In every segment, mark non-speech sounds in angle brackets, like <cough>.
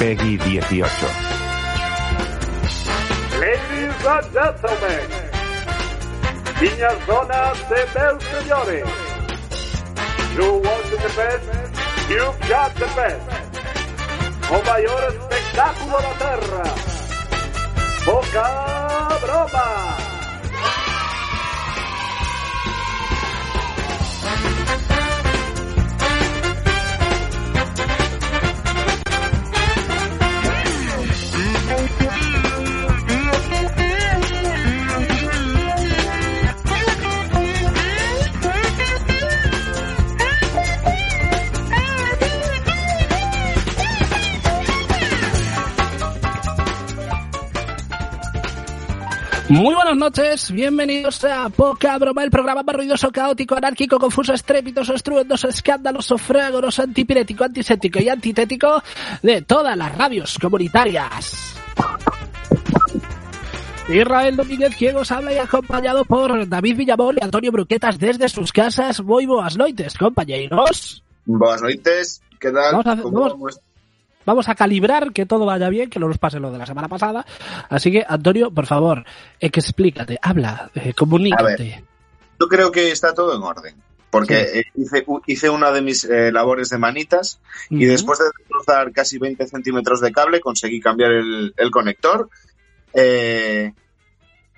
Peggy 18. Ladies and gentlemen, niñas, donas e meus señores, you want the best, you've got the best. O maior espectáculo da Terra. Boca Broma. Muy buenas noches, bienvenidos a Poca Broma, el programa más ruidoso, caótico, anárquico, confuso, estrépitoso, estruendoso, escandaloso, frágoros, antipirético, antisético y antitético de todas las radios comunitarias. Israel Domínguez, quien os habla y acompañado por David Villamol y Antonio Bruquetas desde sus casas. Muy buenas noches, compañeros. Buenas noches, ¿qué tal? Vamos a hacer- ¿Cómo vamos- vamos? A calibrar que todo vaya bien, que no nos pase lo de la semana pasada. Así que, Antonio, por favor, explícate, habla, eh, comunícate. Yo creo que está todo en orden. Porque eh, hice, una de mis eh, labores de manitas y después de cruzar casi 20 centímetros de cable conseguí cambiar el, el conector eh,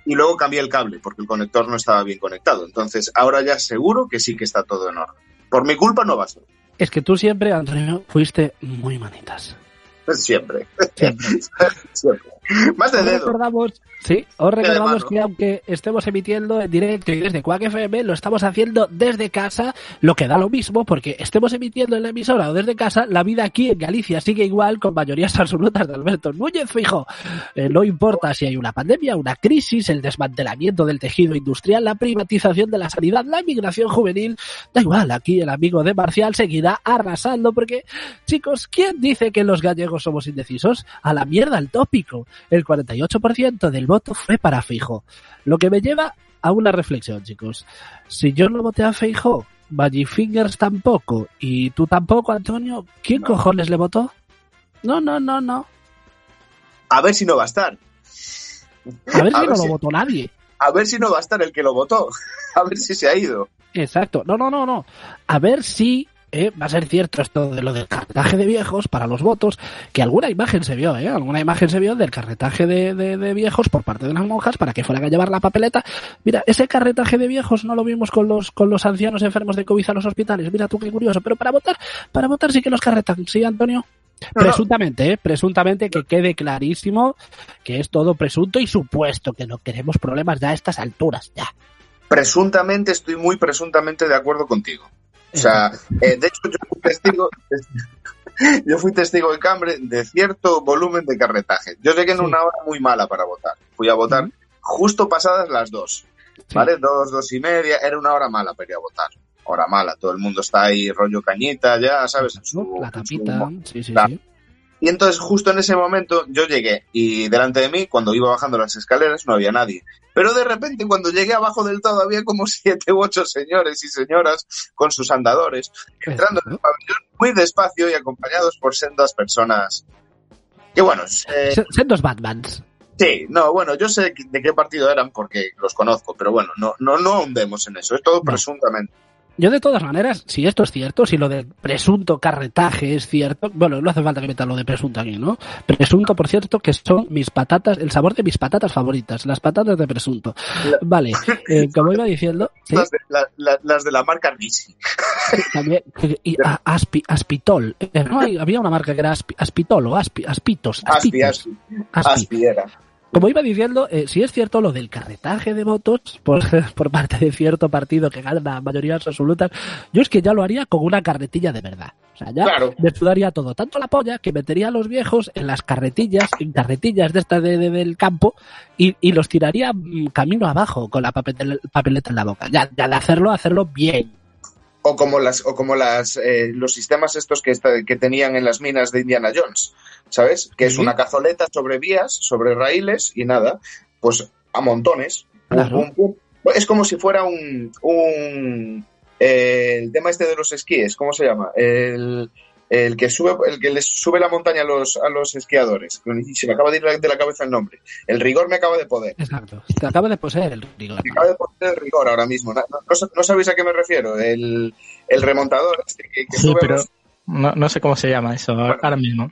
y luego cambié el cable porque el conector no estaba bien conectado. Entonces ahora ya seguro que sí que está todo en orden. Por mi culpa no va a ser. Es que tú siempre, Antonio, fuiste muy manitas. Siempre. Siempre. <laughs> Siempre. <laughs> Más de Os dedo. recordamos, sí, os recordamos que aunque estemos emitiendo en directo y desde Quack FM, lo estamos haciendo desde casa, lo que da lo mismo, porque estemos emitiendo en la emisora o desde casa, la vida aquí en Galicia sigue igual con mayorías <laughs> absolutas de Alberto Núñez Fijo. Eh, no importa si hay una pandemia, una crisis, el desmantelamiento del tejido industrial, la privatización de la sanidad, la inmigración juvenil, da igual, aquí el amigo de Marcial seguirá arrasando, porque, chicos, ¿quién dice que los gallegos somos indecisos? A la mierda el tópico. El 48% del voto fue para Fijo. Lo que me lleva a una reflexión, chicos. Si yo no voté a Fijo, Fingers tampoco, y tú tampoco, Antonio, ¿quién No. cojones le votó? No, no, no, no. A ver si no va a estar. A ver <laughs> A si ver no si- lo votó nadie. A ver si no va a estar el que lo votó. <laughs> A ver si se ha ido. Exacto. No, no, no, no. A ver si eh, va a ser cierto esto de lo del carretaje de viejos para los votos, que alguna imagen se vio, ¿eh? Alguna imagen se vio del carretaje de, de- de viejos por parte de las monjas para que fueran a llevar la papeleta. Mira, ese carretaje de viejos no lo vimos con los, con los ancianos enfermos de COVID a los hospitales. Mira tú qué curioso. Pero para votar, para votar sí que los carretan. ¿Sí, Antonio? No, no. Presuntamente, ¿eh? Presuntamente que quede clarísimo que es todo presunto y supuesto, que no queremos problemas ya a estas alturas, ya. Presuntamente, estoy muy presuntamente de acuerdo contigo. O sea, eh, de hecho, yo fui testigo, <laughs> yo fui testigo en Cambre de cierto volumen de carretaje. Yo llegué en Sí. una hora muy mala para votar. Fui a votar justo pasadas las dos, Sí. ¿vale? Dos, dos y media. Era una hora mala para ir a votar. Hora mala. Todo el mundo está ahí rollo cañita, ya, ¿sabes? En su- La en su tapita, sí, sí, la- sí. Y entonces justo en ese momento yo llegué y delante de mí, cuando iba bajando las escaleras, no había nadie. Pero de repente cuando llegué abajo del todo había como <laughs> siete u ocho señores y señoras con sus andadores, entrando en el pabellón muy despacio y acompañados por sendas personas. Que bueno, eh, Se- Sen dos Batmans. sí, no, bueno, yo sé de qué partido eran porque los conozco, pero bueno, no, no, no ahondemos en eso, es todo presuntamente. Yo de todas maneras, si esto es cierto, si lo del presunto carretaje es cierto, bueno, no hace falta que metan lo de presunto aquí, ¿no? Presunto, por cierto, que son mis patatas, el sabor de mis patatas favoritas, las patatas de presunto. Vale, <laughs> eh, como iba diciendo, ¿sí? Las, de, la- la- las de la marca Risi. también, y, a- aspi, aspitol, Eh, no, hay- había una marca que era aspi- aspitol o aspi, aspitos, Aspi, aspitos, Aspi, aspi. Aspi era. Como iba diciendo, eh, si es cierto lo del carretaje de votos por, <laughs> por parte de cierto partido que gana mayorías absolutas, yo es que ya lo haría con una carretilla de verdad. O sea, ya Claro. me sudaría todo, tanto la polla que metería a los viejos en las carretillas, en carretillas de estas de, de- del campo y, y los tiraría mm, camino abajo con la papel- papeleta en la boca. Ya, ya de hacerlo, hacerlo bien. O como las, o como las, eh, los sistemas estos que, que tenían en las minas de Indiana Jones, ¿sabes? Que es una cazoleta sobre vías, sobre raíles y nada, pues a montones. Claro. Es como si fuera un, un eh, el tema este de los esquíes, ¿cómo se llama? El, el que sube, el que les sube la montaña a los, a los esquiadores. Y se me acaba de ir de la cabeza el nombre. El rigor me acaba de poder. Exacto. Te acaba de poseer el rigor. Me acaba de poseer el rigor ahora mismo. No, no- no sabéis a qué me refiero. El, el remontador este que, que Sí, sube pero los- no, no sé cómo se llama eso ahora ahora mismo.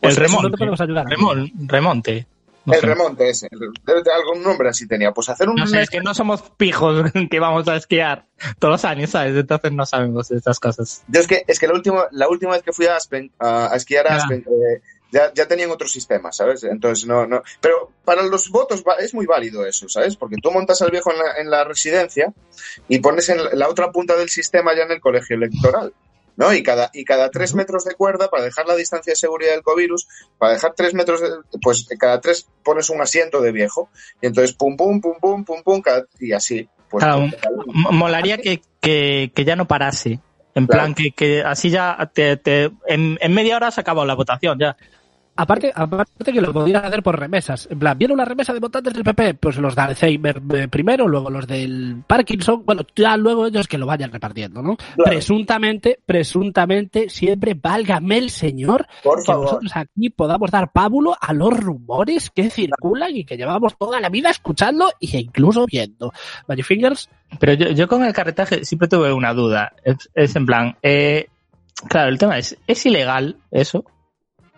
Pues el no te remonte. podemos ayudar. Remol- remonte. No el sé. remonte ese. El- Debe tener algún nombre así tenía. Pues hacer un No sé, es que no somos pijos <laughs> que vamos a esquiar todos los años, ¿sabes? Entonces no sabemos estas cosas. Yo es que, es que la, última, la última vez que fui a Aspen, a, a esquiar a. Aspen, eh, ya, ya tenían otro sistema, ¿sabes? Entonces, no, no. Pero para los votos va- es muy válido eso, ¿sabes? Porque tú montas al viejo en la, en la residencia y pones en la otra punta del sistema ya en el colegio electoral. ¿No? Y cada, y cada tres metros de cuerda, para dejar la distancia de seguridad del covirus, para dejar tres metros de, pues cada tres pones un asiento de viejo. Y entonces pum, pum, pum, pum, pum, pum, cada- y así. Pues, Claro, pues, Molaría que, que, que ya no parase. En Claro. plan, que, que así ya te, te- en, en media hora se ha acabado la votación ya. Aparte, aparte que lo podrían hacer por remesas. En plan, viene una remesa de votantes del PP, pues los de Alzheimer eh, primero, luego los del Parkinson, bueno, ya luego ellos que lo vayan repartiendo, ¿no? Presuntamente, presuntamente, siempre válgame el señor Por que favor. nosotros aquí podamos dar pábulo a los rumores que circulan y que llevamos toda la vida escuchando e incluso viendo. Magic Fingers, Pero yo, yo con el carretaje siempre tuve una duda. Es, es en plan, eh, claro, el tema es, ¿es ilegal eso?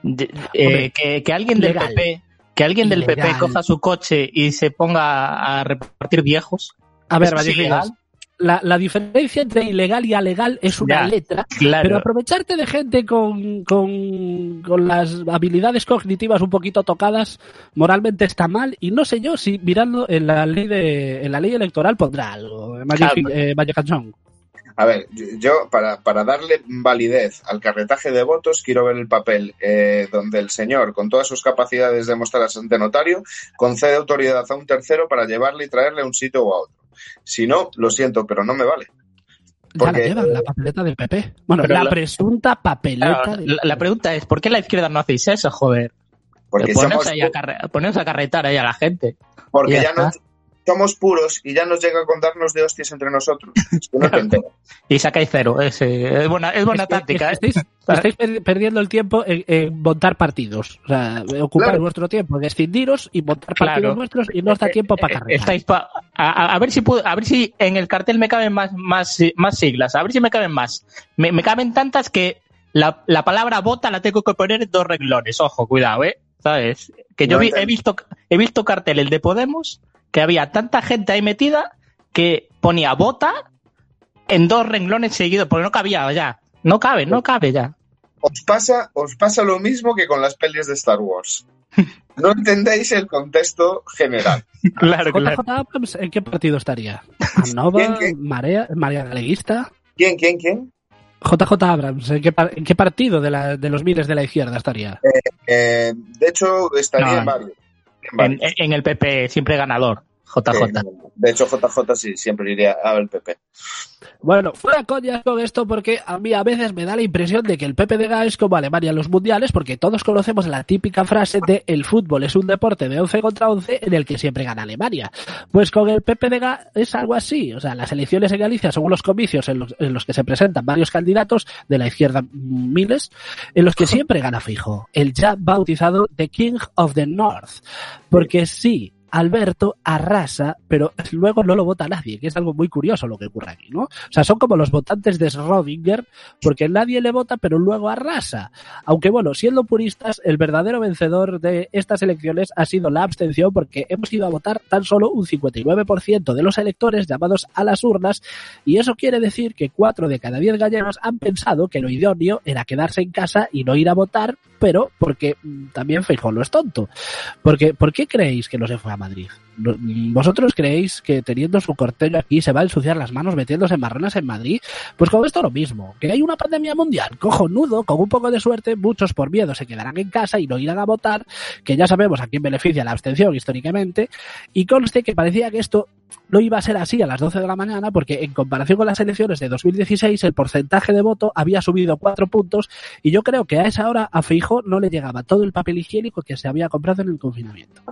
De- eh, Hombre, que, que alguien del. PP, que alguien del PP coja su coche y se ponga a repartir viejos. a ver, la, la diferencia entre ilegal y alegal es una Ya. letra Claro. Pero aprovecharte de gente con, con, con las habilidades cognitivas un poquito tocadas moralmente está mal y no sé yo si mirando en la ley de en la ley electoral pondrá algo. Magic, Claro. eh, Magic. A ver, yo- para, para darle validez al carretaje de votos quiero ver el papel eh, donde el señor, con todas sus capacidades demostradas ante notario, concede autoridad a un tercero para llevarle y traerle a un sitio o a otro. Si no, lo siento, pero no me vale. Ya la Porque- llevan, la papeleta del PP. Bueno, la, la- presunta papeleta Claro, del la, la pregunta es, ¿por qué la izquierda no hacéis eso, joder? Porque Poneos somos, ahí a, carre- poneos a carretar ahí a la gente. porque ya ya no, está. Somos puros y ya nos llega a contarnos de hostias entre nosotros. Es que no te <laughs> enteras. Y sacáis cero. Es, eh, es buena, es buena táctica, ¿eh? Estáis, <laughs> estáis per- perdiendo el tiempo en, en montar partidos. O sea, ocupar Claro. vuestro tiempo en escindiros y montar Claro. partidos nuestros y no os da tiempo para Eh, cargar. Estáis pa- a, a- a ver si puedo- a ver si en el cartel me caben más, más, más siglas, a ver si me caben más. Me, me caben tantas que la, la palabra vota la tengo que poner en dos renglones. Ojo, cuidado, eh. ¿Sabes? Que yo No vi- he visto, he visto carteles de Podemos que había tanta gente ahí metida que ponía vota en dos renglones seguidos, porque no cabía ya. No cabe, no cabe ya. Os pasa, os pasa lo mismo que con las pelis de Star Wars. <laughs> No entendéis el contexto general. <laughs> Claro, claro. JJ Abrams, ¿en qué partido estaría? <laughs> ¿Anova? ¿Quién, quién? Marea, ¿Marea Galeguista? ¿Quién, quién, quién? JJ Abrams, ¿en qué, par- en qué partido de, la- de los miles de la izquierda estaría? Eh, de hecho, estaría No. en varios. En En, el PP siempre ganador, JJ. No. de hecho, JJ sí, siempre iría al PP. Bueno, fuera coñas con esto porque a mí a veces me da la impresión de que el PPDG es como Alemania en los mundiales porque todos conocemos la típica frase de el fútbol es un deporte de 11 contra 11 en el que siempre gana Alemania. Pues con el PPDG es algo así. O sea, las elecciones en Galicia son unos comicios en los, en los que se presentan varios candidatos de la izquierda miles en los que siempre gana fijo. El ya bautizado The King of the North. Porque sí, Alberto arrasa, pero luego no lo vota nadie, que es algo muy curioso lo que ocurre aquí, ¿no? O sea, son como los votantes de Schrödinger, porque nadie le vota, pero luego arrasa. Aunque bueno, siendo puristas, el verdadero vencedor de estas elecciones ha sido la abstención, porque hemos ido a votar tan solo un 59% de los electores llamados a las urnas, y eso quiere decir que cuatro de cada diez gallegos han pensado que lo idóneo era quedarse en casa y no ir a votar, pero porque mm, también Feijóo es tonto. Porque, ¿Por qué creéis que no se fue a Madrid? ¿Vosotros creéis que teniendo su cortello aquí se va a ensuciar las manos metiéndose en marronas en Madrid? Pues con esto lo mismo, que hay una pandemia mundial, cojonudo, con un poco de suerte, muchos por miedo se quedarán en casa y no irán a votar, que ya sabemos a quién beneficia la abstención históricamente, y conste que parecía que esto no iba a ser así a las 12 de la mañana porque en comparación con las elecciones de 2016 el porcentaje de voto había subido cuatro puntos y yo creo que a esa hora a Feijo no le llegaba todo el papel higiénico que se había comprado en el confinamiento.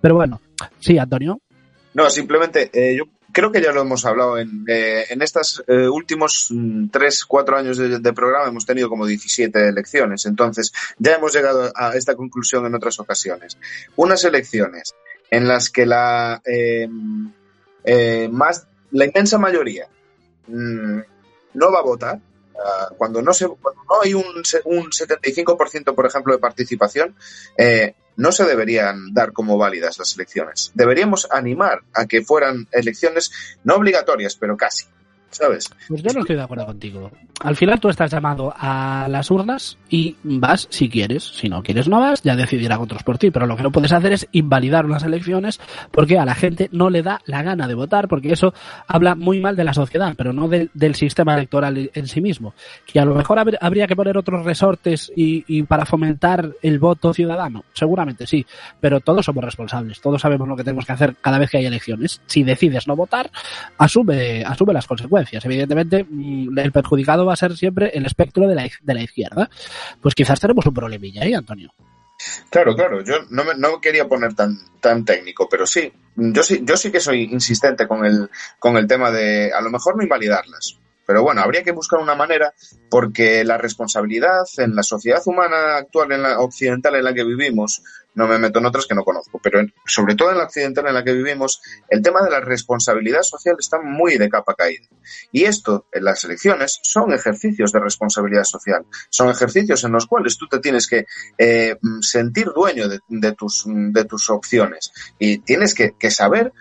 Pero bueno, sí, Antonio. No, simplemente eh, yo creo que ya lo hemos hablado. En, eh, en estos eh, últimos mm, tres, cuatro años de, programa hemos tenido como 17 elecciones. Entonces, ya hemos llegado a esta conclusión en otras ocasiones. Unas elecciones en las que la eh, eh, más la inmensa mayoría mm, no va a votar. Ah, cuando no se cuando no hay un, un 75% por ejemplo de participación eh, no se deberían dar como válidas las elecciones. Deberíamos animar a que fueran elecciones no obligatorias pero casi Pues yo no estoy de acuerdo contigo. Al final tú estás llamado a las urnas y vas si quieres. Si no quieres, no vas, ya decidirán otros por ti. Pero lo que no puedes hacer es invalidar unas elecciones porque a la gente no le da la gana de votar, porque eso habla muy mal de la sociedad, pero no del- sistema electoral en sí mismo. Que a lo mejor habr- habría que poner otros resortes y, y para fomentar el voto ciudadano. Seguramente sí, pero todos somos responsables. Todos sabemos lo que tenemos que hacer cada vez que hay elecciones. Si decides no votar, asume, asume las consecuencias. Evidentemente, mm, el perjudicado va a ser siempre el espectro de la, de la izquierda. Pues quizás tenemos un problemilla ahí, Antonio. Claro, claro, yo no me, no quería poner tan, tan técnico, pero sí, yo sí, yo sí que soy insistente con el, con el tema de a lo mejor no invalidarlas. Pero bueno, habría que buscar una manera porque la responsabilidad en la sociedad humana actual, en la occidental en la que vivimos, no me meto en otras que no conozco, pero en- sobre todo en la occidental en la que vivimos, el tema de la responsabilidad social está muy de capa caída. Y esto, en las elecciones, son ejercicios de responsabilidad social. Son ejercicios en los cuales tú te tienes que eh, mm, sentir dueño de, de tus, mm, de tus opciones y tienes que, que saber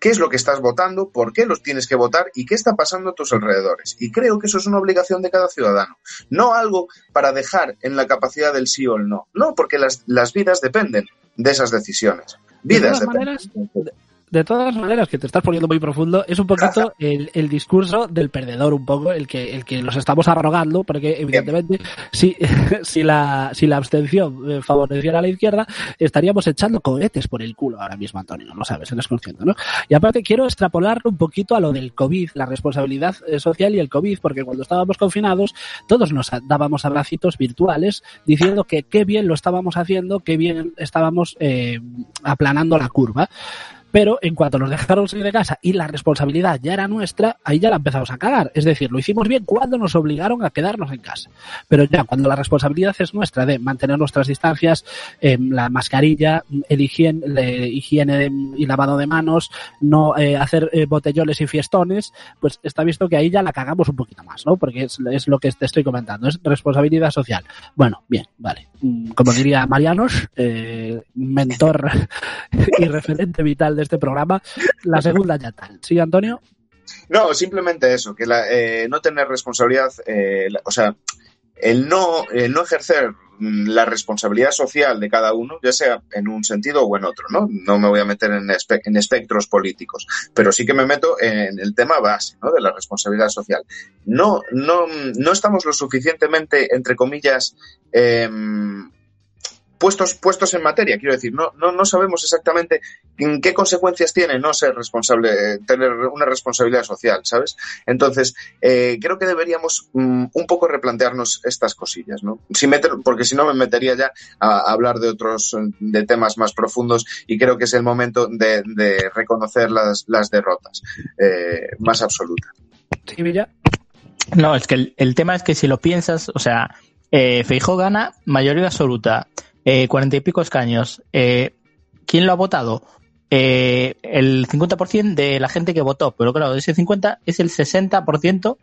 qué es lo que estás votando, por qué los tienes que votar y qué está pasando a tus alrededores. Y creo que eso es una obligación de cada ciudadano. No algo para dejar en la capacidad del sí o el no. No, porque las, las vidas dependen de esas decisiones. Vidas todas dependen. De todas maneras, que te estás poniendo muy profundo, es un poquito el, el discurso del perdedor, un poco, el que, el que nos estamos arrogando, porque evidentemente, si, <laughs> si, la, si la abstención eh, favoreciera a la izquierda, estaríamos echando cohetes por el culo ahora mismo, Antonio, lo sabes, eres consciente, ¿no? Y aparte quiero extrapolarlo un poquito a lo del COVID, la responsabilidad eh, social y el COVID, porque cuando estábamos confinados, todos nos dábamos abracitos virtuales diciendo que qué bien lo estábamos haciendo, qué bien estábamos eh, aplanando la curva. Pero en cuanto nos dejaron salir de casa y la responsabilidad ya era nuestra, ahí ya la empezamos a cagar. Es decir, lo hicimos bien cuando nos obligaron a quedarnos en casa. Pero ya cuando la responsabilidad es nuestra de mantener nuestras distancias, eh, la mascarilla, el higiene, higiene y lavado de manos, no eh, hacer eh, botellones y fiestones, pues está visto que ahí ya la cagamos un poquito más, ¿no? Porque es, es lo que te estoy comentando, es responsabilidad social. Bueno, bien, vale. Mm, Como diría Marianos, eh, mentor <laughs> y referente vital de este programa, la segunda ya tal. ¿Sí, Antonio? No, simplemente eso, que eh, no tener responsabilidad, eh, o sea, el no, no ejercer mm, la responsabilidad social de cada uno, ya sea en un sentido o en otro, ¿no? No me voy a meter en, espe- en espectros políticos, pero sí que me meto en el tema base, ¿no? De la responsabilidad social. No, no, no estamos lo suficientemente, entre comillas, em, puestos, puestos en materia, quiero decir, no, no, no sabemos exactamente en qué consecuencias tiene no ser responsable, tener una responsabilidad social, ¿sabes? Entonces, eh, creo que deberíamos mm, un poco replantearnos estas cosillas, ¿no? Si meter, porque si no me metería ya a, a hablar de otros, de temas más profundos y creo que es el momento de, de reconocer las, las derrotas eh, más absolutas. Sí, Villa. No, es que el, el tema es que si lo piensas, o sea, eh, Feijó gana mayoría absoluta, eh, cuarenta y pico escaños. Eh, ¿Quién lo ha votado? Eh, el 50% de la gente que votó, pero claro, de ese 50 es el 60%,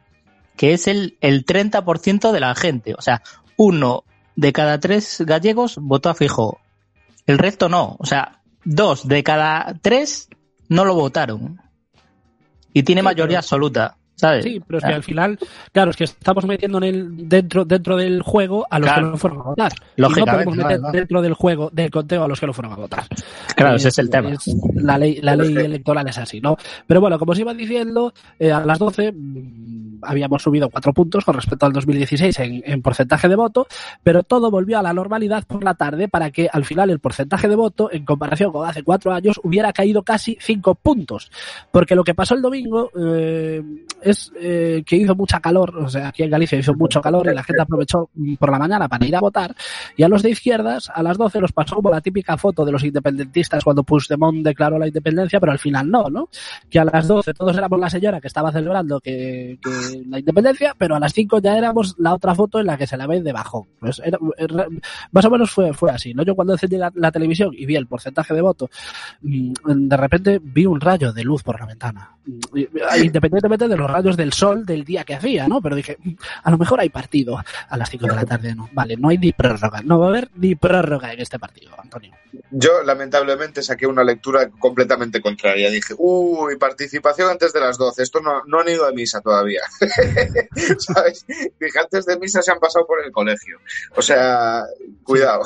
que es el, el 30% de la gente. O sea, uno de cada tres gallegos votó a Feijó. El resto no. O sea, dos de cada tres no lo votaron. Y tiene mayoría absoluta. ¿Sabes? Sí, pero es que al final, claro, es que estamos metiendo en el dentro dentro del juego a los Claro. que no fueron a votar. Y no Lógicamente, podemos meter dentro del juego, del conteo a los que no fueron a votar. Claro, ese es el tema. es- la ley, la ley electoral es así, ¿no? Pero bueno, como os iba diciendo, eh, a las 12 mm, habíamos subido cuatro puntos con respecto al 2016 en, en porcentaje de voto, pero todo volvió a la normalidad por la tarde para que al final el porcentaje de voto, en comparación con hace cuatro años, hubiera caído casi cinco puntos. Porque lo que pasó el domingo, eh, es eh, que hizo mucha calor, o sea, aquí en Galicia hizo mucho calor y la gente aprovechó por la mañana para ir a votar. Y a los de izquierdas, a las 12 los pasó como la típica foto de los independentistas cuando Puigdemont declaró la independencia, pero al final no, ¿no? Que a las 12 todos éramos la señora que estaba celebrando que, que la independencia, pero a las 5 ya éramos la otra foto en la que se la ve debajo. Pues era- era- más o menos fue, fue así, ¿no? Yo cuando encendí la, la televisión y vi el porcentaje de voto, mm, de repente vi un rayo de luz por la ventana. Mm, Independientemente de los rayos del sol del día que hacía, ¿no? Pero dije, "Mm, a lo mejor hay partido a las 5 de la tarde, ¿no? Vale, no hay ni prórroga. No va a haber ni prórroga en este partido, Antonio. Yo, lamentablemente, saqué una lectura completamente contraria. Dije, uy, participación antes de las 12. Esto no, no han ido a misa todavía. <laughs> ¿Sabes? Dije, antes de misa se han pasado por el colegio. O sea, cuidado.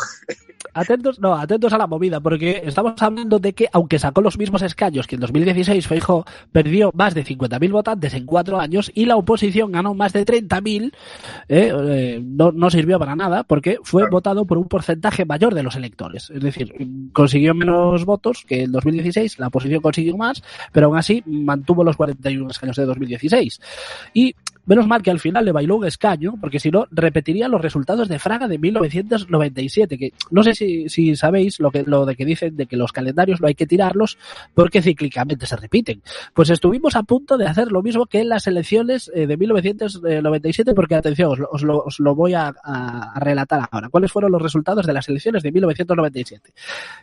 Atentos, no, atentos a la movida, porque estamos hablando de que, aunque sacó los mismos escaños que en 2016, Feijóo perdió más de 50.000 votantes en cuatro años y la oposición ganó más de 30.000, eh, eh, no, no sirvió para nada porque fue Claro. votado por un porcentaje mayor de los electores. Es decir, consiguió menos votos que en 2016, la oposición consiguió más, pero aún así mantuvo los 41 escaños de 2016. Y menos mal que al final le bailó un escaño, porque si no, repetiría los resultados de Fraga de 1997, que no sé si, si sabéis lo, que, lo de que dicen de que los calendarios no hay que tirarlos porque cíclicamente se repiten. Pues estuvimos a punto de hacer lo mismo que en las elecciones eh, de 1997, porque atención, os lo, os lo, os lo voy a, relatar ahora. ¿Cuáles fueron los resultados de las elecciones de 1997?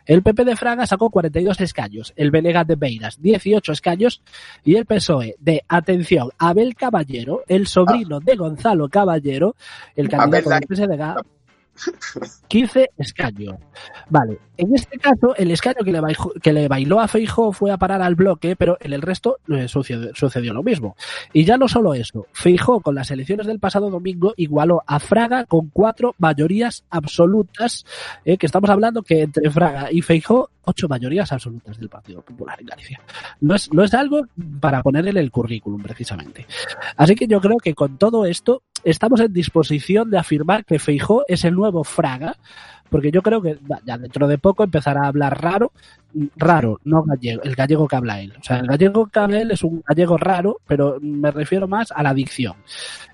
El PP de Fraga sacó 42 escaños, el BNG de Beiras 18 escaños y el PSOE de, atención, Abel Caballero, el sobrino de Gonzalo Caballero, el candidato Abel del PSDG, 15 escaños. Vale, en este caso, el escaño que le, bailó, que le bailó a Feijó fue a parar al bloque, pero en el resto eh, sucedió, sucedió lo mismo. Y ya no solo eso, Feijó con las elecciones del pasado domingo igualó a Fraga con cuatro mayorías absolutas, eh, que estamos hablando que entre Fraga y Feijó, ocho mayorías absolutas del Partido Popular en Galicia. No es, no es algo para poner en el currículum, precisamente. Así que yo creo que con todo esto estamos en disposición de afirmar que Feijó es el nuevo Fraga, porque yo creo que ya dentro de poco empezará a hablar raro, raro, no gallego, el gallego que habla él. O sea, el gallego que habla él es un gallego raro, pero me refiero más a la dicción.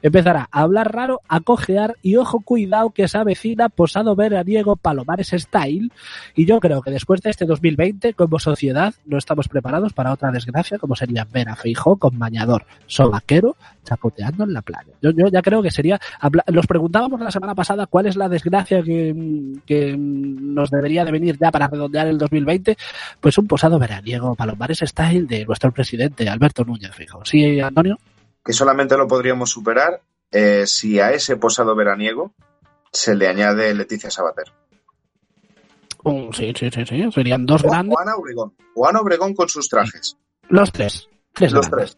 Empezará a hablar raro, a cojear y ojo cuidado que se avecina posado veraniego Palomares Style y yo creo que después de este 2020 como sociedad no estamos preparados para otra desgracia como sería ver a Feijó con bañador sobaquero chapoteando en la playa. Yo, yo ya creo que sería... Nos preguntábamos la semana pasada cuál es la desgracia que, que nos debería de venir ya para redondear el 2020. Pues un posado veraniego Palomares Style de nuestro presidente Alberto Núñez Fijo. ¿Sí, Antonio? Que solamente lo podríamos superar eh, si a ese posado veraniego se le añade Leticia Sabater. Oh, sí, sí, sí, sí. Serían dos O, grandes. o Ana Obregón. O Ana Obregón con sus trajes. Los tres. Tres Los grandes.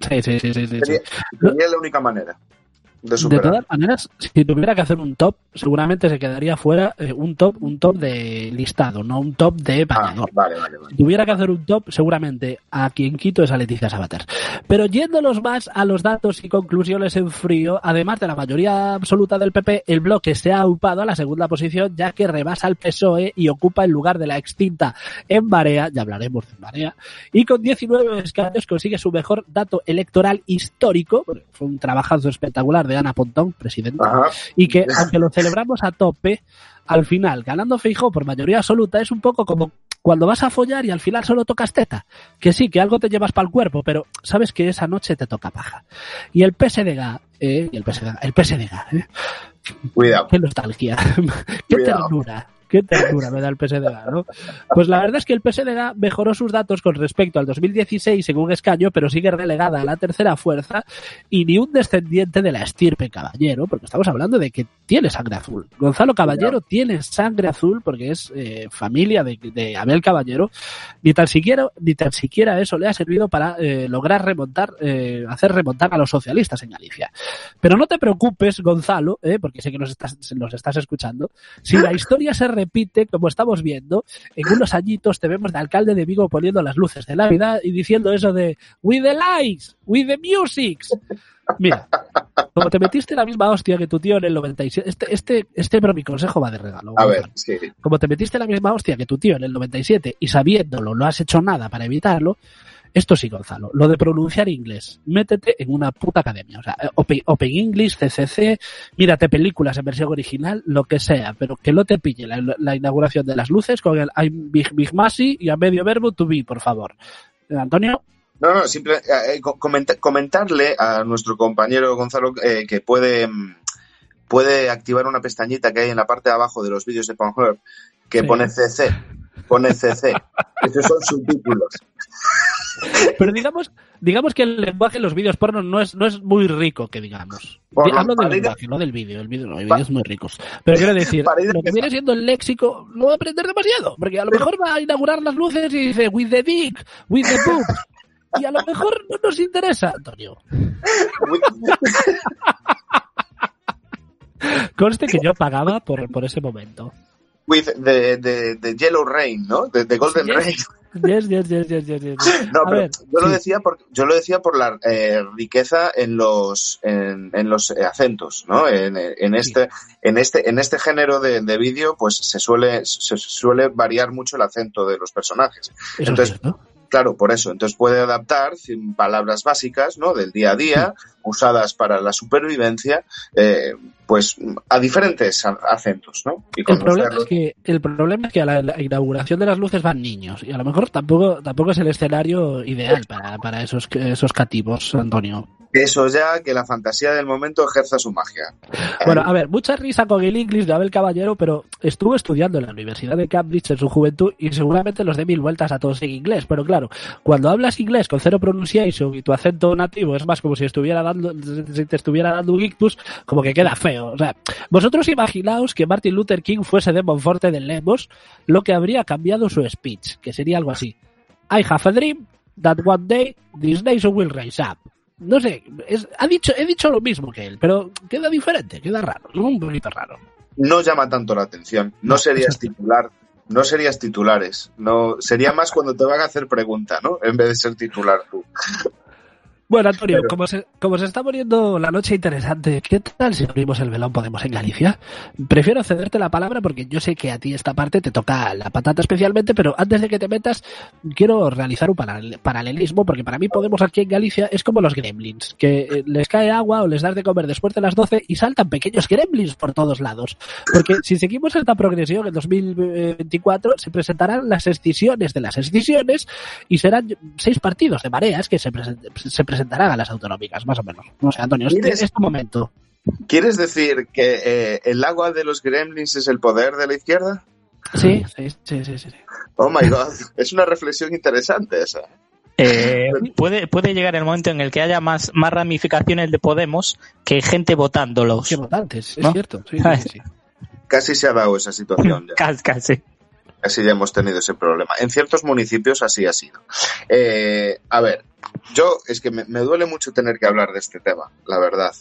Sí, sí, sí, sí, sí, sí. Sería, sería la única manera de todas maneras, si tuviera que hacer un top, seguramente se quedaría fuera eh, un top, un top de listado, no un top de Ah, bañador. vale, vale, vale. Si tuviera que hacer un top, seguramente a quien quito es a Leticia Sabater. Pero yéndolos más a los datos y conclusiones en frío, además de la mayoría absoluta del PP, el bloque se ha upado a la segunda posición, ya que rebasa al PSOE y ocupa el lugar de la extinta en Marea, ya hablaremos de Marea, y con 19 escaños consigue su mejor dato electoral histórico, fue un trabajazo espectacular de Ana Pontón, presidenta, Ajá. y que aunque lo celebramos a tope, al final, ganando Feijó por mayoría absoluta, es un poco como cuando vas a follar y al final solo tocas teta. Que sí, que algo te llevas para el cuerpo, pero sabes que esa noche te toca paja. Y el PSDG, eh, y el PSDG, el PSDG, eh, Cuidado. qué nostalgia, <laughs> qué Cuidado. ternura. Qué ternura me da el PSDG, ¿no? Pues la verdad es que el PSDG mejoró sus datos con respecto al 2016 en un escaño, pero sigue relegada a la tercera fuerza y ni un descendiente de la estirpe Caballero, porque estamos hablando de que tiene sangre azul. Gonzalo Caballero tiene sangre azul porque es eh, familia de, de Abel Caballero, ni tan siquiera ni tan siquiera eso le ha servido para eh, lograr remontar, eh, hacer remontar a los socialistas en Galicia. Pero no te preocupes, Gonzalo, eh, porque sé que nos estás, nos estás escuchando. Si la <laughs> historia se repite, como estamos viendo, en unos añitos te vemos de alcalde de Vigo poniendo las luces de Navidad y diciendo eso de with the lights, with the music. Mira, como te metiste la misma hostia que tu tío en el 97, este, este, este pero mi consejo va de regalo. A ver, sí. como te metiste la misma hostia que tu tío en el 97 y sabiéndolo no has hecho nada para evitarlo, Esto sí, Gonzalo, lo de pronunciar inglés, métete en una puta academia. O sea, eh, Open, Open English, CCC, mírate películas en versión original, lo que sea, pero que no te pille la, la inauguración de las luces con el I'm Big Big Massy y a medio verbo to be, por favor. Eh, Antonio. No, no, simple, eh, comenta- comentarle a nuestro compañero Gonzalo eh, que puede, mm, puede activar una pestañita que hay en la parte de abajo de los vídeos de Pornhub que Sí. pone CC. Pone CC. <laughs> Esos son subtítulos. <laughs> Pero digamos, digamos que el lenguaje en los vídeos porno no es, no es muy rico, que digamos. Por Hablo del lenguaje, no del vídeo. El vídeo no, hay vídeos muy ricos. Pero quiero decir, <laughs> lo que viene siendo el léxico, lo va a aprender demasiado. Porque a lo mejor va a inaugurar las luces y dice, with the dick, with the poop. Y a lo mejor no nos interesa, Antonio. <laughs> Conste que yo pagaba por, por ese momento. With the, the- the Yellow Rain, ¿no? The, the Golden Yes. Rain. Yes, yes, yes, yes, yes, yes. <laughs> No, pero ver, yo lo decía por, yo lo decía por la eh, riqueza en los en, en los eh, acentos, ¿no? En, en este en este en este género de, de vídeo, pues se suele se suele variar mucho el acento de los personajes. Eso Entonces, es. Claro, por eso. Entonces puede adaptar cin- palabras básicas, ¿no? Del día a día, usadas para la supervivencia, eh, pues a diferentes acentos, ¿no? Y El problema, es que, el problema es que a la, la inauguración de las luces van niños y a lo mejor tampoco, tampoco es el escenario ideal para, para esos, esos cativos, Antonio. Eso ya, que la fantasía del momento ejerza su magia. Bueno, a ver, mucha risa con el inglés de Abel Caballero, pero estuvo estudiando en la Universidad de Cambridge en su juventud y seguramente los dé mil vueltas a todos en inglés. Pero claro, cuando hablas inglés con cero pronunciation y tu acento nativo es más como si estuviera dando, si te estuviera dando un ictus, como que queda feo. O sea, vosotros imaginaos que Martin Luther King fuese de Monforte del Lemos, lo que habría cambiado su speech, que sería algo así. I have a dream that one day this nation will rise up. No sé, es- ha dicho, he dicho lo mismo que él, pero queda diferente, queda raro, un poquito raro. no llama tanto la atención. No serías <laughs> titular. No serías titulares. No, sería más cuando te van a hacer pregunta, ¿no? En vez de ser titular tú. Bueno, Antonio, Pero- como, se, como se está poniendo la noche interesante, ¿qué tal si abrimos el velón Podemos en Galicia? Prefiero cederte la palabra porque yo sé que a ti esta parte te toca la patata especialmente, pero antes de que te metas, quiero realizar un paral- paralelismo porque para mí Podemos aquí en Galicia es como los gremlins, que eh, les cae agua o les das de comer después de las 12 y saltan pequeños gremlins por todos lados. Porque si seguimos esta progresión en 2024, se presentarán las excisiones de las excisiones y serán seis partidos de mareas que se, se presentarán a las autonómicas, más o menos. No sé, Antonio, este ¿Quieres- es tu momento. ¿Quieres decir que eh, el agua de los gremlins es el poder de la izquierda? Sí, sí, sí, sí. sí. Oh my god. <laughs> Es una reflexión interesante esa. Eh, puede, puede llegar el momento en el que haya más, más ramificaciones de Podemos que gente votándolos. Qué votantes, es ¿No? cierto. Sí, sí, sí, sí. <laughs> Casi se ha dado esa situación. ya. <laughs> Casi, casi. Casi ya hemos tenido ese problema. En ciertos municipios así ha sido. Eh, a ver, yo es que me, duele mucho tener que hablar de este tema, la verdad.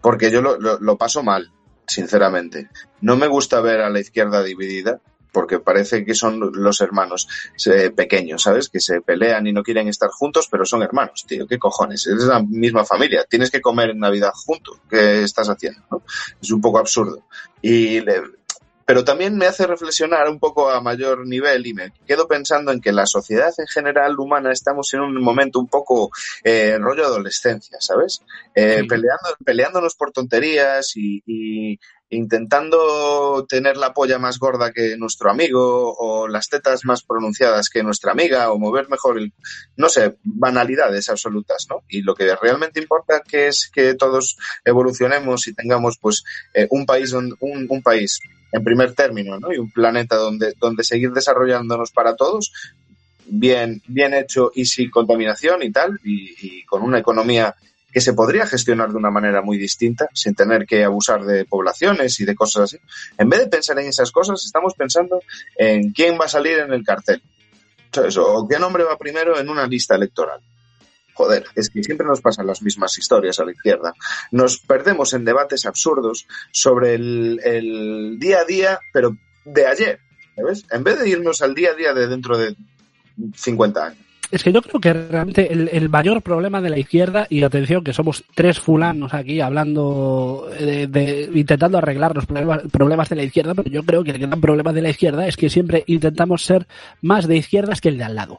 Porque yo lo, lo- lo paso mal, sinceramente. No me gusta ver a la izquierda dividida. Porque parece que son los hermanos eh, pequeños, ¿sabes? Que se pelean y no quieren estar juntos, pero son hermanos, tío. ¿Qué cojones? Es la misma familia. Tienes que comer en Navidad juntos. ¿Qué estás haciendo? no? Es un poco absurdo. Y le- pero también me hace reflexionar un poco a mayor nivel y me quedo pensando en que la sociedad en general humana estamos en un momento un poco eh, rollo adolescencia, ¿sabes? Eh, Sí. peleando, peleándonos por tonterías y, y intentando tener la polla más gorda que nuestro amigo o las tetas más pronunciadas que nuestra amiga o mover mejor el, no sé, banalidades absolutas, ¿no? Y lo que realmente importa que es que todos evolucionemos y tengamos pues eh, un país un, un país en primer término, ¿no? Y un planeta donde, donde seguir desarrollándonos para todos, bien, bien hecho y sin contaminación y tal, y, y con una economía que se podría gestionar de una manera muy distinta, sin tener que abusar de poblaciones y de cosas así. En vez de pensar en esas cosas, estamos pensando en quién va a salir en el cartel. O qué nombre va primero en una lista electoral. Joder, es que siempre nos pasan las mismas historias a la izquierda. Nos perdemos en debates absurdos sobre el, día a día, pero de ayer, ¿sabes? En vez de irnos al día a día de dentro de 50 años. Es que yo creo que realmente el, mayor problema de la izquierda, y atención que somos tres fulanos aquí hablando de, de- intentando arreglar los problemas, problemas de la izquierda, pero yo creo que el gran problema de la izquierda es que siempre intentamos ser más de izquierdas que el de al lado.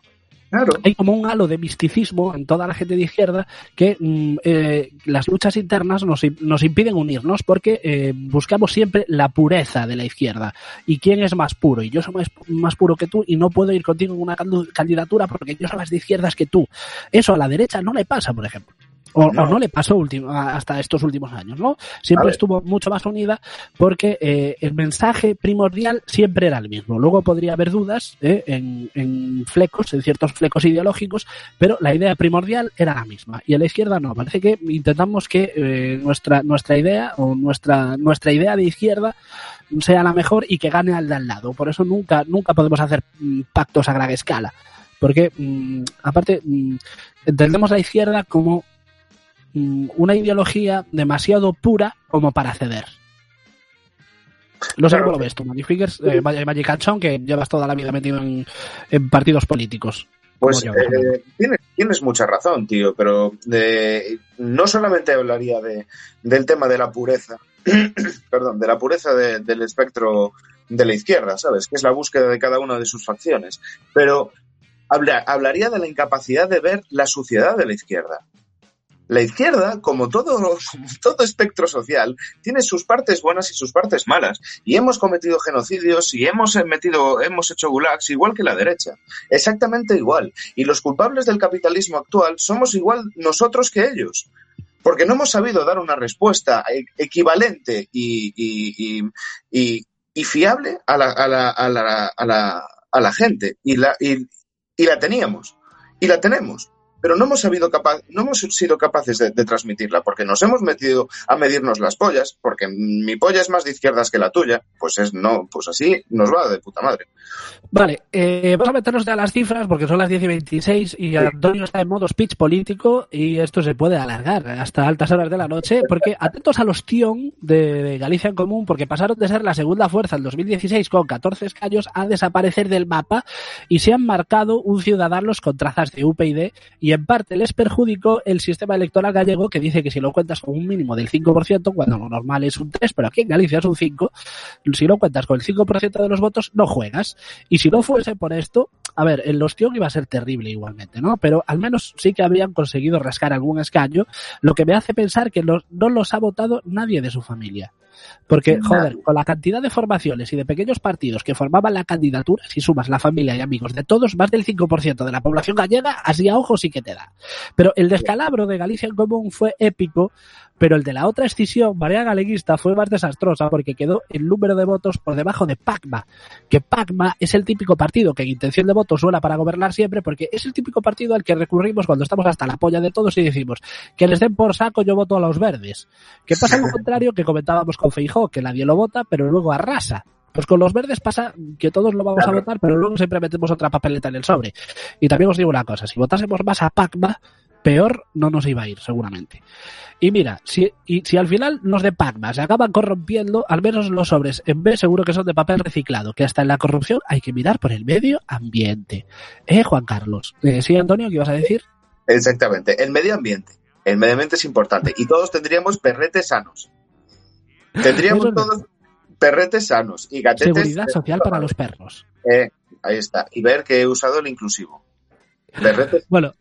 Claro. Hay como un halo de misticismo en toda la gente de izquierda que mm, eh, las luchas internas nos, nos impiden unirnos porque eh, buscamos siempre la pureza de la izquierda. ¿Y quién es más puro? Y yo soy más, más puro que tú y no puedo ir contigo en una candidatura porque yo soy más de izquierdas que tú. Eso a la derecha no le pasa, por ejemplo. O No. o no le pasó último- hasta estos últimos años, ¿no? Siempre estuvo mucho más unida porque eh, el mensaje primordial siempre era el mismo. Luego podría haber dudas eh, en, en flecos, en ciertos flecos ideológicos, pero la idea primordial era la misma. Y a la izquierda no. Parece que intentamos que eh, nuestra, nuestra idea o nuestra, nuestra idea de izquierda sea la mejor y que gane al de al lado. Por eso nunca, nunca podemos hacer mm, pactos a gran escala. Porque, mm, aparte, mm, entendemos la izquierda como una ideología demasiado pura como para ceder. No sé Claro. cómo lo ves tú, Magic Fingers, eh, Magic que llevas toda la vida metido en, en partidos políticos. Pues yo, eh, tienes, tienes mucha razón, tío, pero eh, no solamente hablaría de, del tema de la pureza, <clears throat> perdón, de la pureza de- del espectro de la izquierda, ¿sabes? Que es la búsqueda de cada una de sus facciones, pero habla- hablaría de la incapacidad de ver la suciedad de la izquierda. La izquierda, como todo, <laughs> todo espectro social, tiene sus partes buenas y sus partes malas. Y hemos cometido genocidios y hemos metido, hemos hecho gulags igual que la derecha. Exactamente igual. Y los culpables del capitalismo actual somos igual nosotros que ellos. Porque no hemos sabido dar una respuesta e- equivalente y, y- y- y- fiable a la, a la- a la- a la- gente. Y la, y la teníamos. Y la tenemos. Pero no hemos, sabido capa- no hemos sido capaces de, de transmitirla porque nos hemos metido a medirnos las pollas, porque mi polla es más de izquierdas que la tuya, pues es no, pues así nos va de puta madre. Vale, eh, vamos a meternos ya a las cifras porque son las 10 y 26 y Antonio está en modo speech político y esto se puede alargar hasta altas horas de la noche porque atentos a los Tion de, de Galicia en Común porque pasaron de ser la segunda fuerza en 2016 con 14 escaños a desaparecer del mapa y se han marcado un Ciudadanos con trazas de UPyD y en parte les perjudicó el sistema electoral gallego que dice que si lo cuentas con un mínimo del 5% cuando lo normal es un 3 pero aquí en Galicia es un 5 si lo cuentas con el 5% de los votos no juegas y si no fuese por esto, a ver, el ostión iba a ser terrible igualmente, ¿no? Pero al menos sí que habían conseguido rascar algún escaño, lo que me hace pensar que no los ha votado nadie de su familia. Porque, joder, con la cantidad de formaciones y de pequeños partidos que formaban la candidatura, si sumas la familia y amigos de todos, más del 5% de la población gallega, así a ojo sí que te da. Pero el descalabro de Galicia en Común fue épico, pero el de la otra escisión, María Galeguista, fue más desastrosa porque quedó el número de votos por debajo de PACMA, que PACMA es el típico partido que en intención de voto suena para gobernar siempre, porque es el típico partido al que recurrimos cuando estamos hasta la polla de todos y decimos que les den por saco, yo voto a los verdes. Que pasa lo <laughs> contrario que comentábamos con Feijó, que nadie lo vota, pero luego arrasa. Pues con los verdes pasa que todos lo vamos Claro. a votar, pero luego siempre metemos otra papeleta en el sobre. Y también os digo una cosa, si votásemos más a PACMA, peor no nos iba a ir, seguramente. Y mira, si, y si al final los de Pacma se acaban corrompiendo, al menos los sobres en B seguro que son de papel reciclado, que hasta en la corrupción hay que mirar por el medio ambiente. ¿Eh, Juan Carlos? Eh, sí, Antonio, ¿qué ibas a decir? Exactamente. El medio ambiente. El medio ambiente es importante. Y todos tendríamos perretes sanos. Tendríamos todos perretes sanos y gatetes. Seguridad social para los perros. Eh, ahí está. Y ver que he usado el inclusivo. Perretes. Bueno,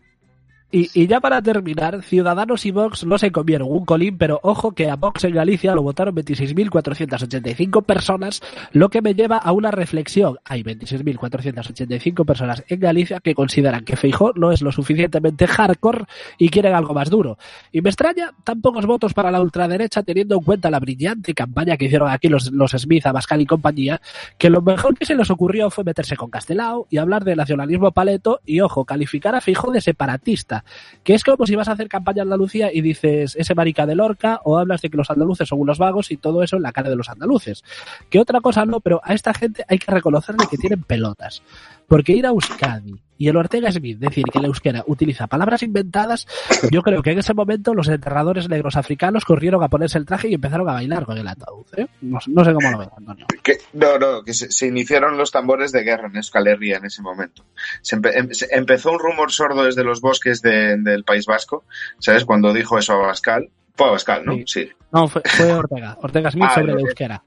y, y ya para terminar, Ciudadanos y Vox no se comieron un colín, pero ojo que a Vox en Galicia lo votaron 26.485 personas, lo que me lleva a una reflexión. Hay 26.485 personas en Galicia que consideran que Feijó no es lo suficientemente hardcore y quieren algo más duro. Y me extraña tan pocos votos para la ultraderecha teniendo en cuenta la brillante campaña que hicieron aquí los, los Smith, Abascal y compañía, que lo mejor que se les ocurrió fue meterse con Castelao y hablar de nacionalismo paleto y, ojo, calificar a Feijó de separatista, que es como si vas a hacer campaña en Andalucía y dices ese marica de Lorca o hablas de que los andaluces son unos vagos y todo eso en la cara de los andaluces. Que otra cosa no, pero a esta gente hay que reconocerle que tienen pelotas. Porque ir a Euskadi y el Ortega Smith decir que el euskera utiliza palabras inventadas, <coughs> yo creo que en ese momento los enterradores negros africanos corrieron a ponerse el traje y empezaron a bailar con el ataúd. ¿eh? No, no sé cómo lo ves, Antonio. Que- no, no, que se, se iniciaron los tambores de guerra en Euskal Herria en ese momento. Se, empe- em- se empezó un rumor sordo desde los bosques de- del País Vasco, ¿sabes? Cuando dijo eso a Abascal. Fue Abascal, ¿no? Sí. Sí. No, fue, fue Ortega. Ortega Smith Ah, sobre el euskera.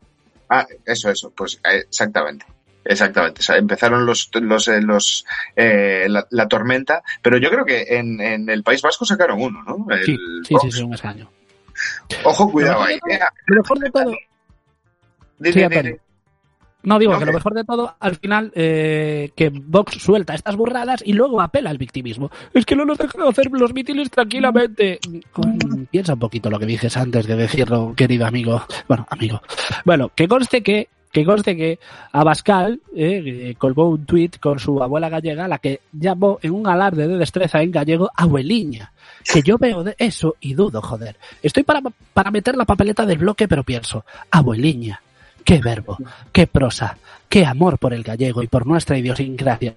Ah, eso, eso, pues eh, exactamente. Exactamente, o sea, empezaron los, los, eh, los eh, la, la tormenta, pero yo creo que en, en el País Vasco sacaron uno, ¿no? El Sí, sí, sí, sí, un escaño. Ojo, cuidado Lo ahí. mejor de todo- lo mejor de todo, Sí. No, digo No, que lo mejor de todo, al final, eh, que Vox suelta estas burradas y luego apela al victimismo. Es que no nos dejan hacer los mítines tranquilamente. Piensa un poquito lo que dices antes de decirlo, querido amigo. Bueno, amigo. Bueno, que conste que que conste que Abascal eh, eh, colgó un tuit con su abuela gallega, la que llamó en un alarde de destreza en gallego abueliña. Que yo veo de eso y dudo, joder. Estoy para, para meter la papeleta del bloque, pero pienso, abueliña. Qué verbo, qué prosa, qué amor por el gallego y por nuestra idiosincrasia.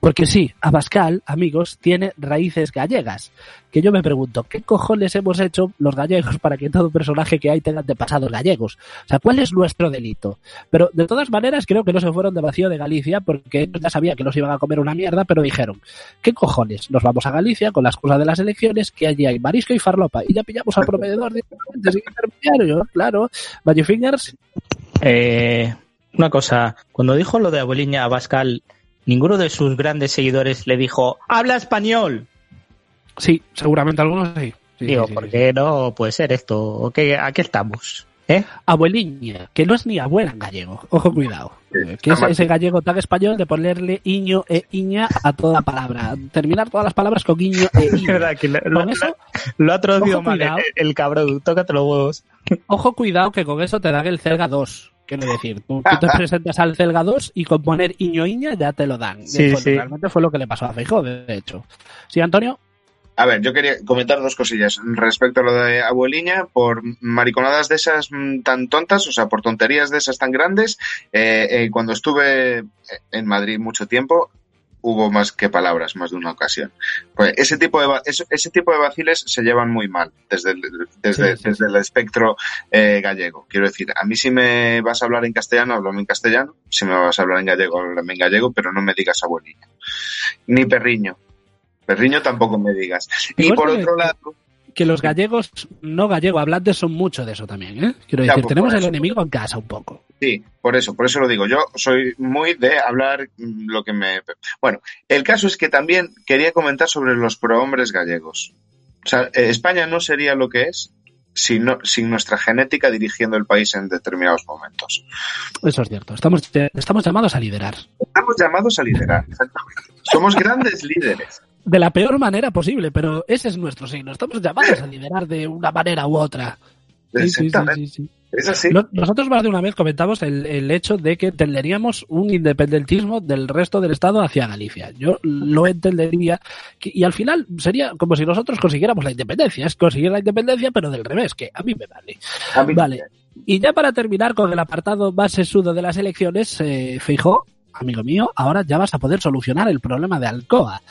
Porque sí, Abascal, amigos, tiene raíces gallegas. Que yo me pregunto, ¿qué cojones hemos hecho los gallegos para que todo personaje que hay tenga antepasados gallegos? O sea, ¿cuál es nuestro delito? Pero de todas maneras creo que no se fueron de vacío de Galicia porque ellos ya sabían que nos iban a comer una mierda, pero dijeron, ¿qué cojones? Nos vamos a Galicia con la excusa de las elecciones, que allí hay marisco y farlopa, y ya pillamos al proveedor directamente sin intermediario, claro. Eh, una cosa, cuando dijo lo de Abueliña a Bascal, ninguno de sus grandes seguidores le dijo, habla español. sí, seguramente algunos sí. Sí, Digo, sí, sí, ¿por qué no puede ser esto? ¿O qué, ¿A qué estamos? ¿Eh? Abueliña, que no es ni abuela en gallego. Ojo, cuidado. Sí, Eh, que es ese gallego tan español de ponerle iño e iña a toda palabra. Terminar todas las palabras con iño e <laughs> iña. verdad que lo, lo- Con eso, lo ha traducido mal cuidado. el, el cabrón. Tócate los huevos. <laughs> ojo, cuidado, que con eso te dan el Celga 2. Quiero decir, tú, tú te <laughs> presentas al Celga 2 y con poner iño iña ya te lo dan. Sí, Fue- sí. Realmente fue lo que le pasó a Feijóo, de hecho. ¿Sí, Antonio? A ver, yo quería comentar dos cosillas respecto a lo de abueliña, por mariconadas de esas mm, tan tontas, o sea, por tonterías de esas tan grandes. eh, eh, cuando estuve en Madrid mucho tiempo, hubo más que palabras, más de una ocasión. Pues ese tipo de ese, ese tipo de vaciles se llevan muy mal desde el, desde, Sí, sí, desde el espectro eh, gallego. Quiero decir, a mí si me vas a hablar en castellano, háblame en castellano. Si me vas a hablar en gallego, háblame en gallego, pero no me digas abueliña. Ni perriño. Perriño tampoco me digas. Y por que- otro lado, Que los gallegos no gallego hablantes son mucho de eso también, ¿eh? Quiero Ya, decir, pues, tenemos el enemigo en casa un poco. Sí, por eso, por eso lo digo. Yo soy muy de hablar mm, lo que me. Bueno, el caso es que también quería comentar sobre los prohombres gallegos. O sea, eh, España no sería lo que es sin, no- sin nuestra genética dirigiendo el país en determinados momentos. Eso es cierto. Estamos, estamos llamados a liderar. Estamos llamados a liderar, exactamente. Somos grandes líderes. De la peor manera posible, pero ese es nuestro signo. Estamos llamados a liderar de una manera u otra. Sí, sí, sí. Es así. Nosotros más de una vez comentamos el, el hecho de que tenderíamos un independentismo del resto del Estado hacia Galicia. Yo lo entendería que- y al final sería como si nosotros consiguiéramos la independencia. Es conseguir la independencia, pero del revés, que a mí me vale. A mí- Vale. Y ya para terminar con el apartado más sesudo de las elecciones, eh, Feijó, amigo mío, ahora ya vas a poder solucionar el problema de Alcoa.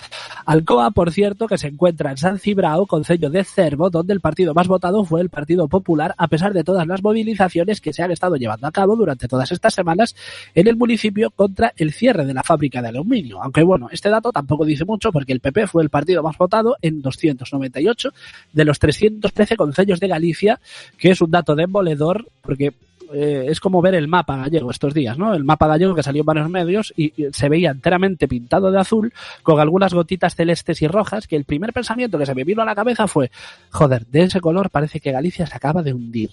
Alcoa, por cierto, que se encuentra en San Cibrao, concello de Cervo, donde el partido más votado fue el Partido Popular, a pesar de todas las movilizaciones que se han estado llevando a cabo durante todas estas semanas en el municipio contra el cierre de la fábrica de aluminio. Aunque bueno, este dato tampoco dice mucho porque el PP fue el partido más votado en 298 de los 313 concellos de Galicia, que es un dato demoledor porque eh, es como ver el mapa gallego estos días, ¿no? El mapa gallego que salió en varios medios y, se veía enteramente pintado de azul con algunas gotitas celestes y rojas que el primer pensamiento que se me vino a la cabeza fue, joder, de ese color parece que Galicia se acaba de hundir.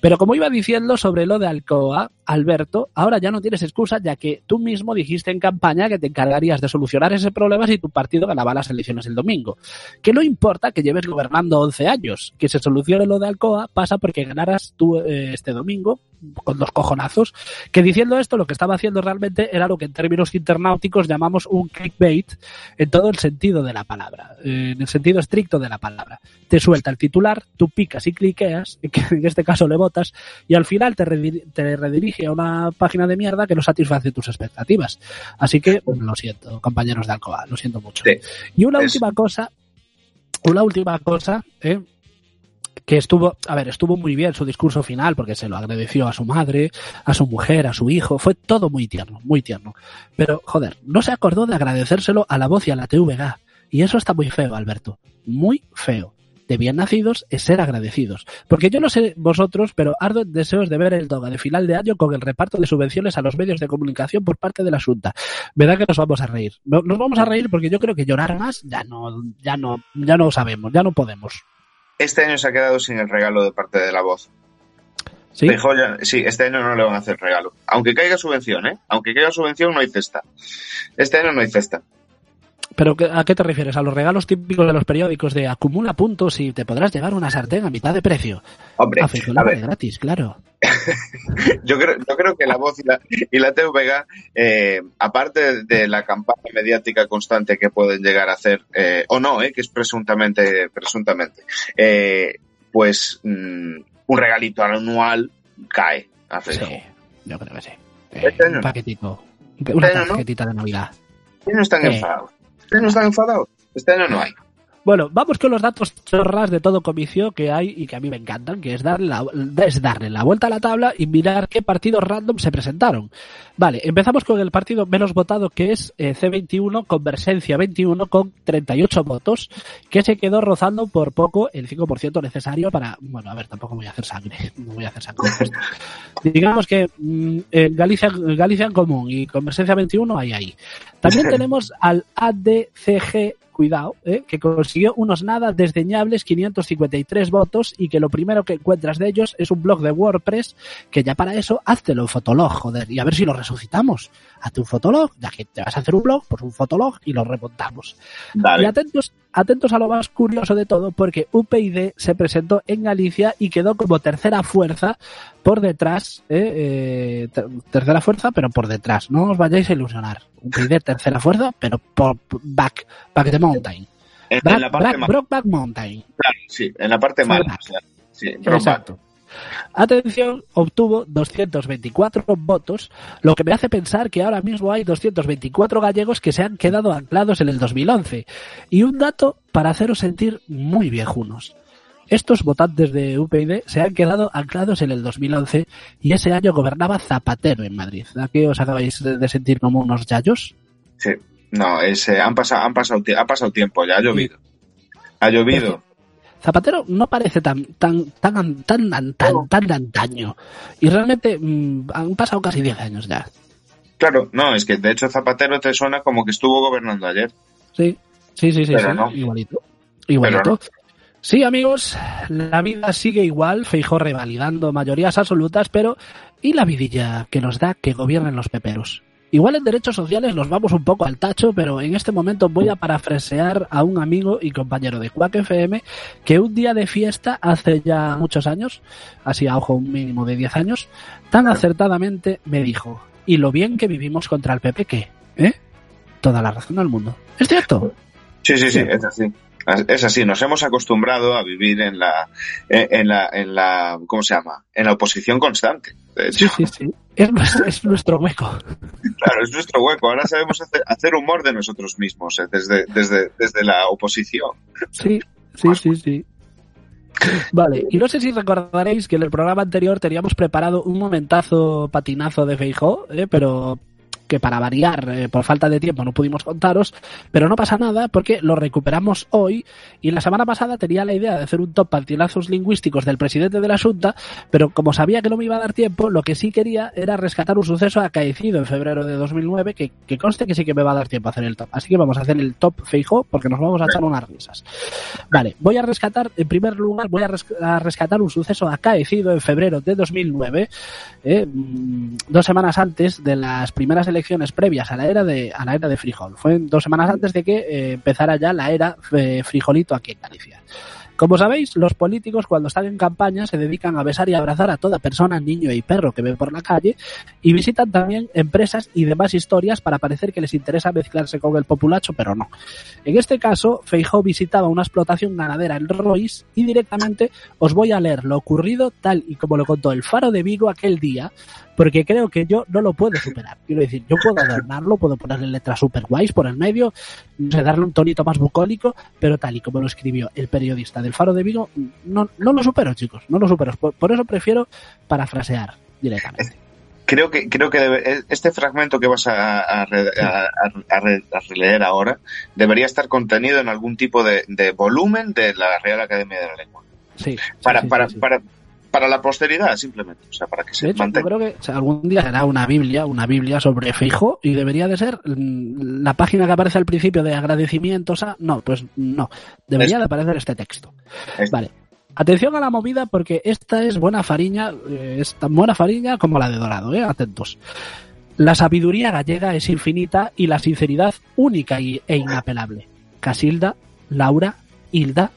Pero como iba diciendo sobre lo de Alcoa, Alberto, ahora ya no tienes excusa ya que tú mismo dijiste en campaña que te encargarías de solucionar ese problema si tu partido ganaba las elecciones el domingo. Que no importa que lleves gobernando 11 años, que se solucione lo de Alcoa pasa porque ganaras tú eh, este domingo con dos cojonazos, que diciendo esto lo que estaba haciendo realmente era lo que en términos internauticos llamamos un clickbait en todo el sentido de la palabra, en el sentido estricto de la palabra. Te suelta el titular, tú picas y cliqueas, <laughs> que en este caso le votas, y al final te, te redirige a una página de mierda que no satisface tus expectativas. Así que lo siento, compañeros de Alcoa, lo siento mucho. Sí. Y una Es- última cosa, una última cosa, ¿eh? Que estuvo, a ver, estuvo muy bien su discurso final porque se lo agradeció a su madre, a su mujer, a su hijo, fue todo muy tierno, muy tierno. Pero, joder, no se acordó de agradecérselo a la voz y a la TVG. Y eso está muy feo, Alberto. Muy feo. de bien nacidos es ser agradecidos. Porque yo no sé vosotros, pero ardo en deseos de ver el DOGA de final de año con el reparto de subvenciones a los medios de comunicación por parte de la Junta. Verdad que nos vamos a reír. No- Nos vamos a reír porque yo creo que llorar más ya no, ya no, ya no sabemos, ya no podemos. Este año se ha quedado sin el regalo de parte de la voz. ¿Sí? Feijóo ya- sí, este año no le van a hacer regalo. Aunque caiga subvención, ¿eh? Aunque caiga subvención, no hay cesta. Este año no hay cesta. ¿Pero a qué te refieres? ¿A los regalos típicos de los periódicos de acumula puntos y te podrás llevar una sartén a mitad de precio? Hombre, A ver, gratis, claro. <laughs> yo creo, yo creo que la voz y la, y la TVG, eh, aparte de la campaña mediática constante que pueden llegar a hacer, eh, o no, eh, que es presuntamente, presuntamente, eh, pues mm, un regalito anual cae a Feijóo. Sí, yo creo que sí. Este Eh, un no. paquetico. Una Este no. tarjetita de Navidad. Este año están Eh. enfadados. Año están enfadados. Este año no hay. Bueno, vamos con los datos chorras de todo comicio que hay y que a mí me encantan, que es darle, la, es darle la vuelta a la tabla y mirar qué partidos random se presentaron. Vale, empezamos con el partido menos votado que es eh, C21 con Versencia 21 con 38 votos, que se quedó rozando por poco el 5% necesario para... Bueno, a ver, tampoco voy a hacer sangre, <laughs> no voy a hacer sangre. Digamos que mm, en Galicia, Galicia en común y con Versencia 21 hay ahí. También tenemos al ADCG cuidado, ¿eh? que consiguió unos nada desdeñables 553 votos y que lo primero que encuentras de ellos es un blog de WordPress que ya para eso háztelo en Fotolog, joder, y a ver si lo resucitamos. Hazte un Fotolog, ya que te vas a hacer un blog, pues un Fotolog y lo remontamos. Y atentos, atentos a lo más curioso de todo, porque UPyD se presentó en Galicia y quedó como tercera fuerza por detrás, ¿eh? Eh, ter- tercera fuerza, pero por detrás. No os vayáis a ilusionar. UPyD tercera fuerza, pero por back, back the mountain. En, Back, en la parte back- Brokeback Mountain. sí, en la parte mala. O sea, sí. Exacto. Atención, obtuvo 224 votos, lo que me hace pensar que ahora mismo hay 224 gallegos que se han quedado anclados en el 2011. Y un dato para haceros sentir muy viejunos. Estos votantes de UPyD se han quedado anclados en el 2011 y ese año gobernaba Zapatero en Madrid. ¿A qué os acabáis de sentir como unos yayos? Sí. No, es, eh, han, pasado, han pasado, ha pasado tiempo, ya ha llovido. Ha llovido. Zapatero no parece tan tan tan tan tan tan, tan de antaño y realmente mm, han pasado casi 10 años ya. Claro, no, es que de hecho Zapatero te suena como que estuvo gobernando ayer. Sí, sí, sí, sí, Pero sí, no. igualito. Igualito. Pero Sí, amigos, la vida sigue igual, Feijó revalidando mayorías absolutas, pero ¿y la vidilla que nos da que gobiernen los peperos? Igual en derechos sociales nos vamos un poco al tacho, pero en este momento voy a parafrasear a un amigo y compañero de Quack FM que un día de fiesta hace ya muchos años, así a ojo un mínimo de 10 años, tan acertadamente me dijo, y lo bien que vivimos contra el PP que, ¿eh? Toda la razón del mundo. ¿Es cierto? Sí, sí, Sí. es así. Es así, nos hemos acostumbrado a vivir en la, en la, en la, ¿cómo se llama? En la oposición constante. De hecho, Sí, sí, sí. Es, nuestro- es nuestro hueco. <laughs> claro, es nuestro hueco. Ahora sabemos hacer, hacer humor de nosotros mismos, eh, desde, desde, desde la oposición. Sí, sí, sí, sí. Vale, y no sé si recordaréis que en el programa anterior teníamos preparado un momentazo patinazo de Feijó, ¿eh? pero que para variar, eh, por falta de tiempo, no pudimos contaros, pero no pasa nada porque lo recuperamos hoy y la semana pasada tenía la idea de hacer un top patinazos lingüísticos del presidente de la Junta, pero como sabía que no me iba a dar tiempo, lo que sí quería era rescatar un suceso acaecido en febrero de 2009 que, que conste que sí que me va a dar tiempo a hacer el top. Así que vamos a hacer el top Feijó porque nos vamos a echar unas risas. Vale, voy a rescatar, en primer lugar, voy a, res- a rescatar un suceso acaecido en febrero de 2009, eh, mm, dos semanas antes de las primeras elecciones previas a la era de, a la era de frijol. Fue dos semanas antes de que eh, empezara ya la era eh, frijolito aquí en Galicia. Como sabéis, los políticos cuando están en campaña se dedican a besar y abrazar a toda persona, niño y perro que ven por la calle y visitan también empresas y demás historias para parecer que les interesa mezclarse con el populacho, pero no. En este caso, Feijó visitaba una explotación ganadera en Rois y directamente os voy a leer lo ocurrido tal y como lo contó el Faro de Vigo aquel día, porque creo que yo no lo puedo superar. Quiero decir, yo puedo adornarlo, puedo ponerle letras super guays por el medio, no sé, darle un tonito más bucólico, pero tal y como lo escribió el periodista del Faro de Vigo, no, no lo supero, chicos, no lo supero. Por, por eso prefiero parafrasear directamente. creo que creo que debe- este fragmento que vas a, a, a- a- a re- a releer ahora debería estar contenido en algún tipo de, de volumen de la Real Academia de la Lengua. Sí. Para, sí, para, sí, para, para la posteridad, simplemente. O sea, para que De se hecho, yo mantenga. creo que o sea, algún día será una Biblia, una Biblia sobre Feijo y debería de ser mm, la página que aparece al principio de agradecimientos a... No, pues no. Debería de aparecer este texto. Vale. Atención a la movida porque esta es buena fariña, eh, es tan buena fariña como la de Dorado, ¿eh? Atentos. La sabiduría gallega es infinita y la sinceridad única y- e inapelable. Casilda, Laura, Hilda.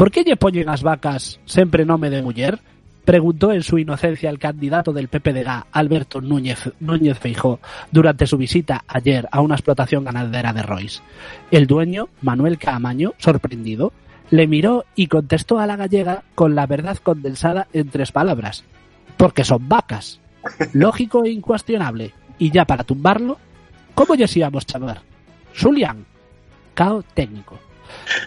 ¿Por qué lle poñen as vacas sempre nome de muller? Preguntó en su inocencia el candidato del PPDG, Alberto Núñez, Núñez Feijó, durante su visita ayer a una explotación ganadera de Royce. El dueño, Manuel Caamaño, sorprendido, le miró y contestó a la gallega con la verdad condensada en tres palabras. Porque son vacas. Lógico e incuestionable. Y ya para tumbarlo, ¿cómo a chamar? Julián. Cao técnico.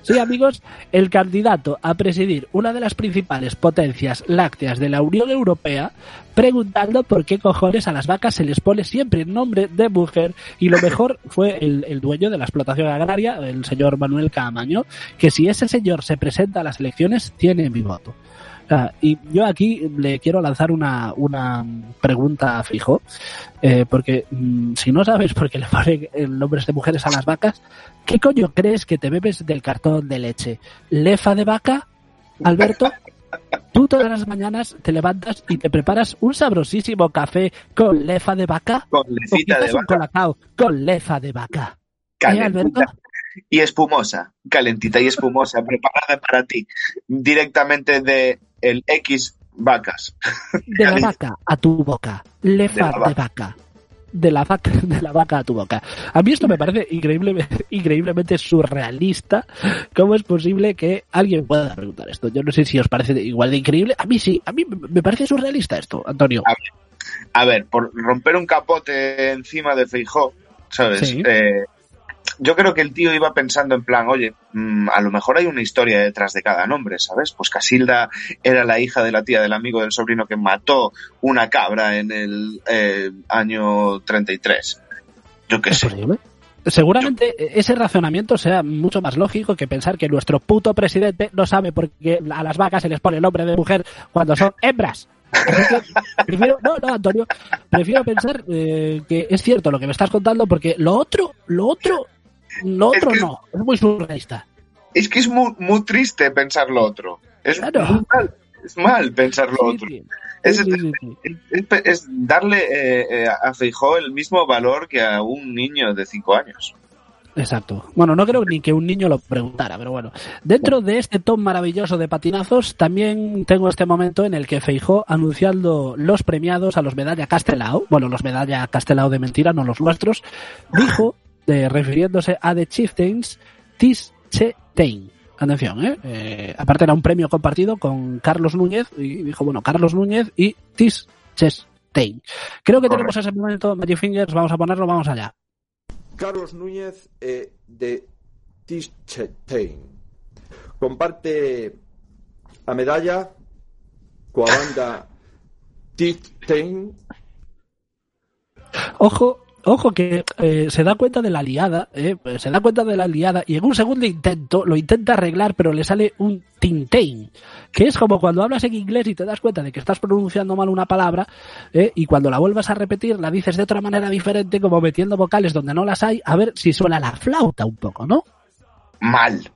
Sí, amigos, el candidato a presidir una de las principales potencias lácteas de la Unión Europea, preguntando por qué cojones a las vacas se les pone siempre nombre de mujer, y lo mejor fue el, el dueño de la explotación agraria, el señor Manuel Caamaño, que si ese señor se presenta a las elecciones, tiene mi voto. Ah, y yo aquí le quiero lanzar una, una pregunta a Fijo, eh, porque mm, si no sabes por qué le ponen nombres de mujeres a las vacas, ¿qué coño crees que te bebes del cartón de leche? ¿Lefa de vaca, Alberto? Tú todas las mañanas te levantas y te preparas un sabrosísimo café con lefa de vaca Con o lecita de un vaca colacao con lefa de vaca. ¿Eh, calentita y espumosa, calentita y espumosa, <laughs> preparada para ti, directamente de el X vacas. De la <laughs> vaca a tu boca. Lefa De la de vaca. De la vaca, <laughs> de la vaca a tu boca. A mí esto me parece increíble, <laughs> increíblemente surrealista. ¿Cómo es posible que alguien pueda preguntar esto? Yo no sé si os parece igual de increíble. A mí sí, a mí me parece surrealista esto, Antonio. A ver, por romper un capote encima de Feijó, ¿sabes? Sí. Eh, yo creo que el tío iba pensando en plan, oye, mm, a lo mejor hay una historia detrás de cada nombre, ¿sabes? Pues Casilda era la hija de la tía del amigo del sobrino que mató una cabra en el eh, año 33. Yo qué ¿Es sé. posible? Seguramente ese razonamiento sea mucho más lógico que pensar que nuestro puto presidente no sabe por qué a las vacas se les pone el nombre de mujer cuando son hembras. Prefiero, no, no, Antonio, prefiero pensar eh, que es cierto lo que me estás contando porque lo otro, lo otro, lo Es otro que- no, es muy surrealista. Es que es muy, muy triste pensar lo otro. Es Claro. muy mal. Es mal pensar lo Sí, otro. sí. Sí. es- es darle eh, eh, a Feijó el mismo valor que a un niño de 5 años. Exacto. Bueno, no creo ni que un niño lo preguntara, pero bueno. Dentro de este top maravilloso de patinazos, también tengo este momento en el que Feijó anunciando los premiados a los Medalla Castelao, bueno, los Medalla Castelao de mentira, no los nuestros, dijo, eh, refiriéndose a The Chieftains, Tis Che Tein. Atención, ¿eh? Eh, Aparte era un premio compartido con Carlos Núñez, y dijo, bueno, Carlos Núñez y Tis Che Tein. Creo que tenemos ese momento, Magic Fingers, vamos a ponerlo, vamos allá. Carlos Núñez eh, de Tischetein. Comparte a medalla coa banda Tischetein Ojo, ojo que eh, se da cuenta de la liada, eh, se da cuenta de la liada y en un segundo intento lo intenta arreglar, pero le sale un tintain, que es como cuando hablas en inglés y te das cuenta de que estás pronunciando mal una palabra eh, y cuando la vuelvas a repetir la dices de otra manera diferente, como metiendo vocales donde no las hay, a ver si suena la flauta un poco, ¿no? Mal.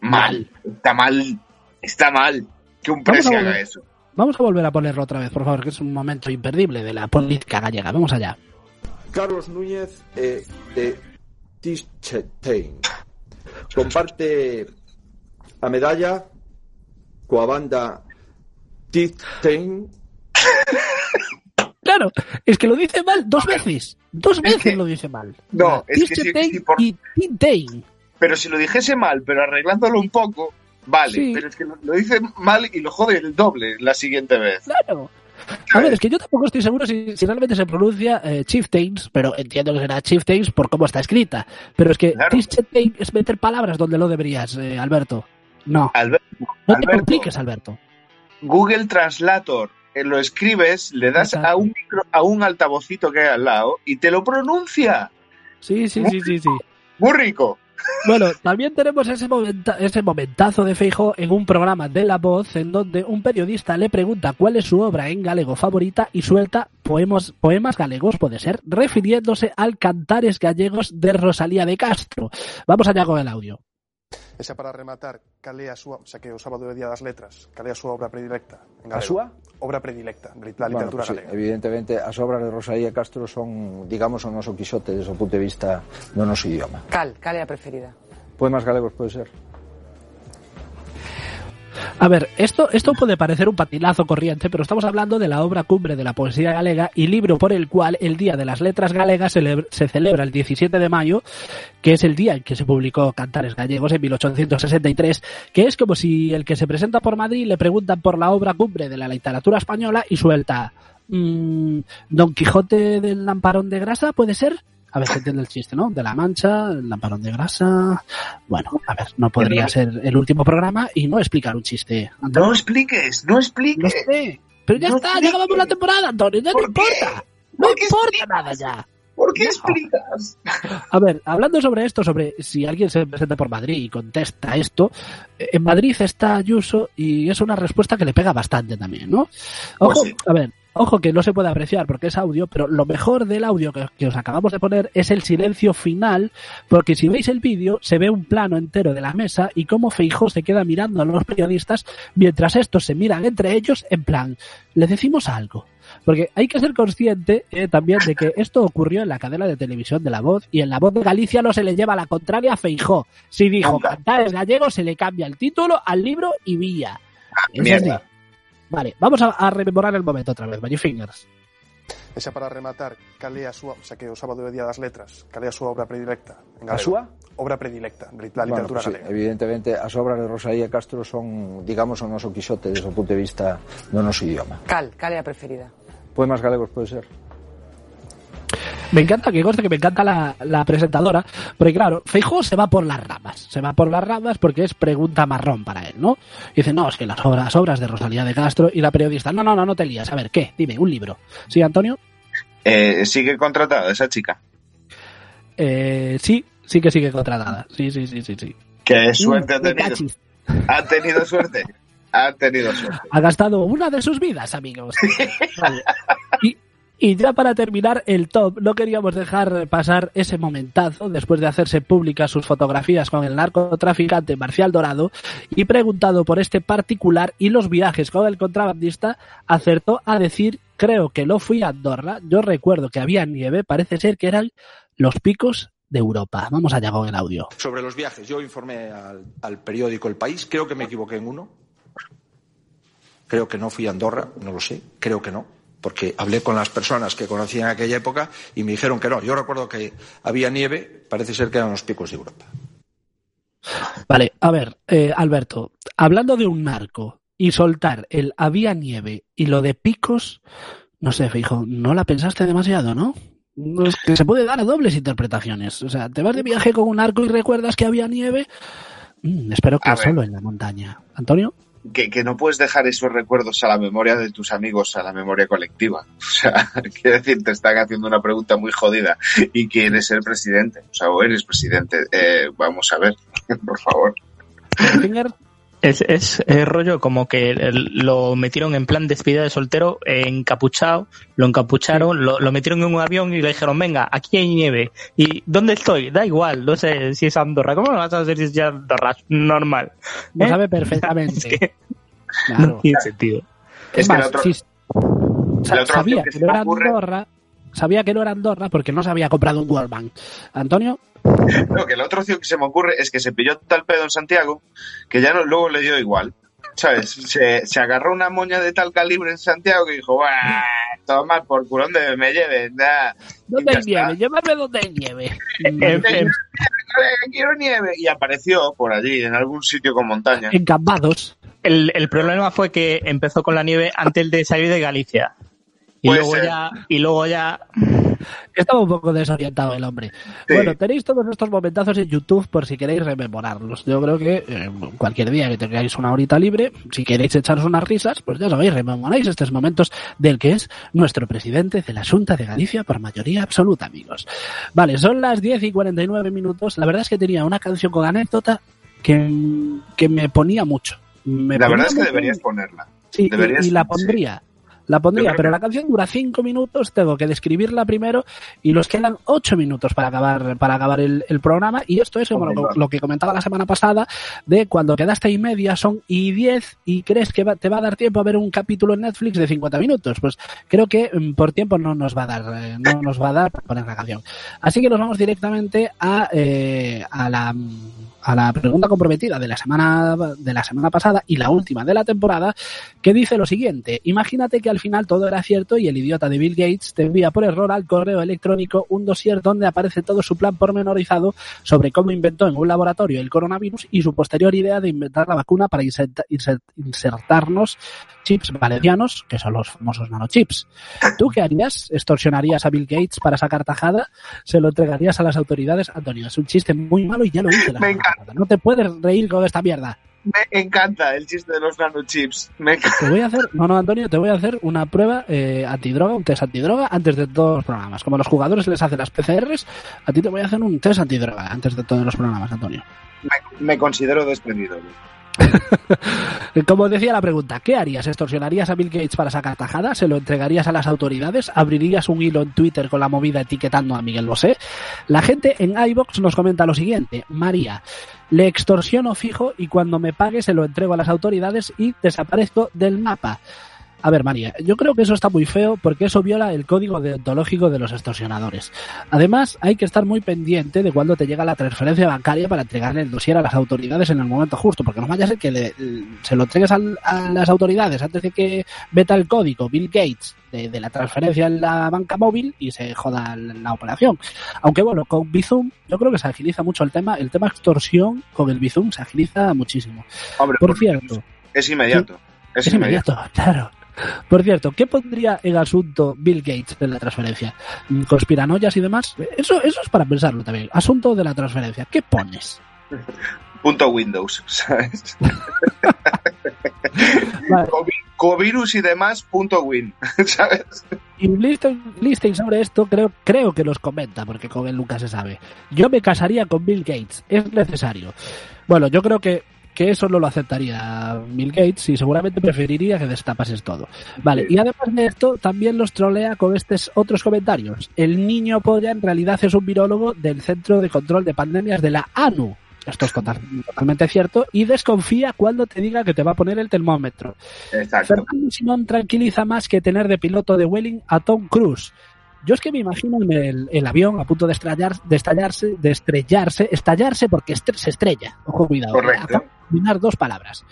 Mal. Está mal. Está mal que un volver. haga eso. Vamos a volver a ponerlo otra vez, por favor, que es un momento imperdible de la política gallega. Vamos allá. Carlos Núñez eh, de Tischetein. Comparte a medalla coa banda Tischetein Claro, es que lo dice mal dos veces. Dos veces que- lo dice mal. No, es que sí, Tischetein sí, por- y. Pero si lo dijese mal, pero arreglándolo un poco, vale. Sí. Pero es que lo, lo dice mal y lo jode el doble la siguiente vez. Claro. A ver, es que yo tampoco estoy seguro si, si realmente se pronuncia eh, Chieftains, pero entiendo que será Chieftains por cómo está escrita. Pero es que Claro. Es meter palabras donde lo deberías, eh, Alberto. No, Alberto, no te Alberto. compliques, Alberto. Google Translator. eh, lo escribes, le das a un, micro, a un altavocito que hay al lado y te lo pronuncia. Sí, sí, sí, sí, sí. Muy rico. Bueno, también tenemos ese, momenta- ese momentazo de Feijo en un programa de La Voz en donde un periodista le pregunta cuál es su obra en galego favorita y suelta poemas, poemas galegos, puede ser, refiriéndose al Cantares Gallegos de Rosalía de Castro. Vamos allá con el audio. E xa para rematar, cal é a súa, xa que o sábado é Día das Letras, cal é a súa obra predilecta en galego? A súa? Obra predilecta da literatura bueno, pues, galega. Evidentemente, as obras de Rosalía Castro son, digamos, o noso quixote desde o punto de vista do noso idioma. Cal, cal é a preferida? Poemas galegos pode ser. A ver, esto, esto puede parecer un patinazo corriente, pero estamos hablando de la obra cumbre de la poesía galega y libro por el cual el Día de las Letras Galegas celebra- se celebra el 17 de mayo, que es el día en que se publicó Cantares Gallegos en 1863, que es como si el que se presenta por Madrid le preguntan por la obra cumbre de la literatura española y suelta mm, Don Quijote del Lamparón de Grasa, ¿puede ser? A ver, se entiende el chiste, ¿no? De la Mancha, el Lamparón de Grasa. Bueno, a ver, no podría ser el último programa y no explicar un chiste. No expliques, no expliques. sé. Pero ya No está, ya acabamos la temporada, Antonio, ya no ¿Por qué? importa. No ¿Por qué importa explicas? nada ya. ¿Por qué No. explicas? A ver, hablando sobre esto, sobre si alguien se presenta por Madrid y contesta esto, en Madrid está Ayuso y es una respuesta que le pega bastante también, ¿no? Ojo, Pues sí. a ver, ojo que no se puede apreciar porque es audio, pero lo mejor del audio que, que os acabamos de poner es el silencio final, porque si veis el vídeo se ve un plano entero de la mesa y cómo Feijó se queda mirando a los periodistas mientras estos se miran entre ellos en plan, le decimos algo. Porque hay que ser consciente eh, también de que esto ocurrió en la cadena de televisión de La Voz y en La Voz de Galicia no se le lleva la contraria a Feijó. Si dijo. Cantares Gallegos, se le cambia el título al libro y vía. Mierda. Vale, vamos a, a rememorar el momento otra vez, Magic Fingers. E xa para rematar, cal é a súa, xa que o sábado é Día das Letras, cal é a súa obra predilecta en A súa? Obra predilecta, da Bueno, literatura pues sí, evidentemente, as obras de Rosalía Castro son, digamos, o noso Quixote desde o punto de vista do noso idioma. Cal, cal é a preferida? Poemas galegos pode ser? Me encanta que conste que me encanta la, la presentadora, porque claro, Feijó se va por las ramas, se va por las ramas porque es pregunta marrón para él, ¿no? Y dice, no, es que las obras, obras de Rosalía de Castro y la periodista, no, no, no, no te lías, a ver, ¿qué? Dime, un libro. ¿Sí, Antonio? Eh, sigue contratada esa chica. Eh, sí, sí que sigue contratada, sí, sí, sí, sí, sí. Qué suerte ha Mm, tenido. cachis. Ha tenido suerte. Ha tenido suerte. Ha gastado una de sus vidas, amigos. <laughs> Vale. Y, y ya para terminar el top, no queríamos dejar pasar ese momentazo después de hacerse públicas sus fotografías con el narcotraficante Marcial Dorado y preguntado por este particular y los viajes con el contrabandista, acertó a decir, creo que lo fui a Andorra, yo recuerdo que había nieve, parece ser que eran los picos de Europa. Vamos allá con el audio. Sobre los viajes, yo informé al, al periódico El País, creo que me equivoqué en uno. Creo que no fui a Andorra, no lo sé, creo que no, porque hablé con las personas que conocían aquella época y me dijeron que no. Yo recuerdo que había nieve, parece ser que eran los picos de Europa. Vale, a ver, eh, Alberto, hablando de un narco y soltar el había nieve y lo de picos, no sé, fijo, no la pensaste demasiado, ¿no? Es que se puede dar a dobles interpretaciones. O sea, te vas de viaje con un narco y recuerdas que había nieve. Mm, espero que A ver. solo en la montaña. Antonio, Que, que no puedes dejar esos recuerdos a la memoria de tus amigos, a la memoria colectiva. <laughs> O sea, quiero decir, te están haciendo una pregunta muy jodida y quieres ser presidente. O sea, o eres presidente. Eh, vamos a ver, <laughs> por favor. Es, es, es rollo como que lo metieron en plan despedida de soltero, eh, encapuchado, lo encapucharon, lo, lo metieron en un avión y le dijeron, venga, aquí hay nieve. ¿Y dónde estoy? Da igual, no sé si es Andorra. ¿Cómo me vas a hacer si es ya Andorra? Normal. lo ¿Eh? sabe <laughs> Es perfectamente. que no Claro. tiene sentido. Es que más, el otro- si- sa- la otra sabía que que no era ocurre- Andorra, sabía que no era Andorra porque no se había comprado un Wallman. Antonio, <laughs> No, que la otra opción que se me ocurre es que se pilló tal pedo en Santiago que ya no, luego le dio igual. ¿Sabes? Se, se agarró una moña de tal calibre en Santiago que dijo, ¡Buah! Toma por culo donde me lleven. da". ¿dónde hay nieve? Llévame donde hay nieve. <laughs> Quiero nieve. Y apareció por allí, en algún sitio con montaña. En Cambados. el, el problema fue que empezó con la nieve antes de salir de Galicia. Y Puede luego ser. ya, y luego ya, <laughs> Estaba un poco desorientado el hombre. Sí. Bueno, tenéis todos estos momentazos en YouTube por si queréis rememorarlos. Yo creo que eh, cualquier día que tengáis una horita libre, si queréis echaros unas risas, pues ya sabéis, rememoráis estos momentos del que es nuestro presidente de la Junta de Galicia por mayoría absoluta, amigos. Vale, son las 10 y 49 minutos. La verdad es que tenía una canción con anécdota que, que me ponía mucho. Me La ponía verdad es que deberías ponerla. Sí, y- Deberías- y, la sí. La pondría, pero la canción dura cinco minutos, tengo que describirla primero y nos quedan ocho minutos para acabar, para acabar el, el programa. Y esto es como lo que comentaba la semana pasada, de cuando quedaste y media son y diez y crees que va- te va a dar tiempo a ver un capítulo en Netflix de 50 minutos. Pues creo que mm, por tiempo no nos va a dar, eh, no nos va a dar para poner la canción. Así que nos vamos directamente a, eh, a la a la pregunta comprometida de la semana de la semana pasada y la última de la temporada que dice lo siguiente imagínate que al final todo era cierto y el idiota de Bill Gates te envía por error al correo electrónico un dossier donde aparece todo su plan pormenorizado sobre cómo inventó en un laboratorio el coronavirus y su posterior idea de inventar la vacuna para inserta- insert- insertarnos chips valencianos que son los famosos nanochips ¿Tú qué harías? ¿Extorsionarías a Bill Gates para sacar tajada? ¿Se lo entregarías a las autoridades? Antonio, es un chiste muy malo y ya lo hice. la Me No te puedes reír con esta mierda. Me encanta el chiste de los nanochips. Me. Te voy a hacer, no, no, Antonio, te voy a hacer una prueba eh, antidroga, un test antidroga antes de todos los programas. Como los jugadores les hacen las PCRs, a ti te voy a hacer un test antidroga antes de todos los programas, Antonio. Me, me considero despedido. <laughs> Como decía la pregunta, ¿qué harías? ¿Extorsionarías a Bill Gates para sacar tajada? ¿Se lo entregarías a las autoridades? ¿Abrirías un hilo en Twitter con la movida etiquetando a Miguel Bosé? La gente en iBox nos comenta lo siguiente. María, le extorsiono fijo y cuando me pague se lo entrego a las autoridades y desaparezco del mapa. A ver, María, yo creo que eso está muy feo porque eso viola el código deontológico de los extorsionadores. Además, hay que estar muy pendiente de cuando te llega la transferencia bancaria para entregarle el dossier a las autoridades en el momento justo, porque no vaya a ser que le- se lo entregues al- a las autoridades antes de que veta el código Bill Gates de, de la transferencia en la banca móvil y se joda la, la operación. Aunque bueno, con Bizum yo creo que se agiliza mucho el tema, el tema extorsión con el Bizum se agiliza muchísimo. Hombre, Por cierto, Es inmediato. Es, inmediato, claro. Por cierto, ¿qué pondría en asunto Bill Gates de la transferencia? ¿Conspiranoias y demás? Eso, eso es para pensarlo también. Asunto de la transferencia. ¿Qué pones? Punto Windows, <laughs> ¿sabes? Vale. Covi- Covirus y demás, punto win, <laughs> ¿sabes? Y Listing, Listing sobre esto creo, creo que los comenta, porque con él nunca se sabe. Yo me casaría con Bill Gates. Es necesario. Bueno, yo creo que, que eso no lo aceptaría Bill Gates y seguramente preferiría que destapases todo. Vale, y además de esto, también los trolea con estos otros comentarios. El niño polla en realidad es un virólogo del Centro de Control de Pandemias de la ANU. Esto es total- totalmente cierto. Y desconfía cuando te diga que te va a poner el termómetro. Exacto. Fernando Simón tranquiliza más que tener de piloto de Welling a Tom Cruise. Yo es que me imagino en el, el avión a punto de, estrellar, de estallarse, de estrellarse, estallarse porque se estrella. Ojo, cuidado. Correcto. Acabo de combinar dos palabras.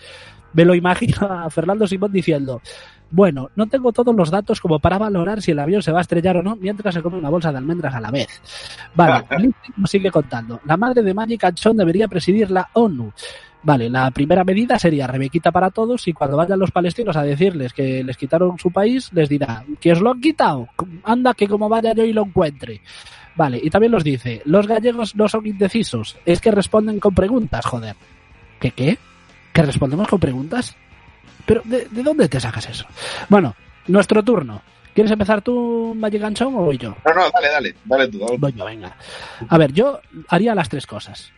Me lo imagino a Fernando Simón diciendo, bueno, no tengo todos los datos como para valorar si el avión se va a estrellar o no mientras se come una bolsa de almendras a la vez. Vale, <laughs> nos sigue contando. La madre de Magic Anchón debería presidir la ONU. Vale, la primera medida sería Rebequita para todos y cuando vayan los palestinos a decirles que les quitaron su país, les dirá, que os lo han quitado, anda que como vaya yo y lo encuentre. Vale, y también los dice, los gallegos no son indecisos, es que responden con preguntas, joder. ¿Qué qué? ¿Que respondemos con preguntas? Pero, ¿de, de dónde te sacas eso? Bueno, nuestro turno. ¿Quieres empezar tú, Magic Ganchón, o voy yo? No, no, dale, dale, dale tú, dale. Voy yo, venga. A ver, yo haría las tres cosas.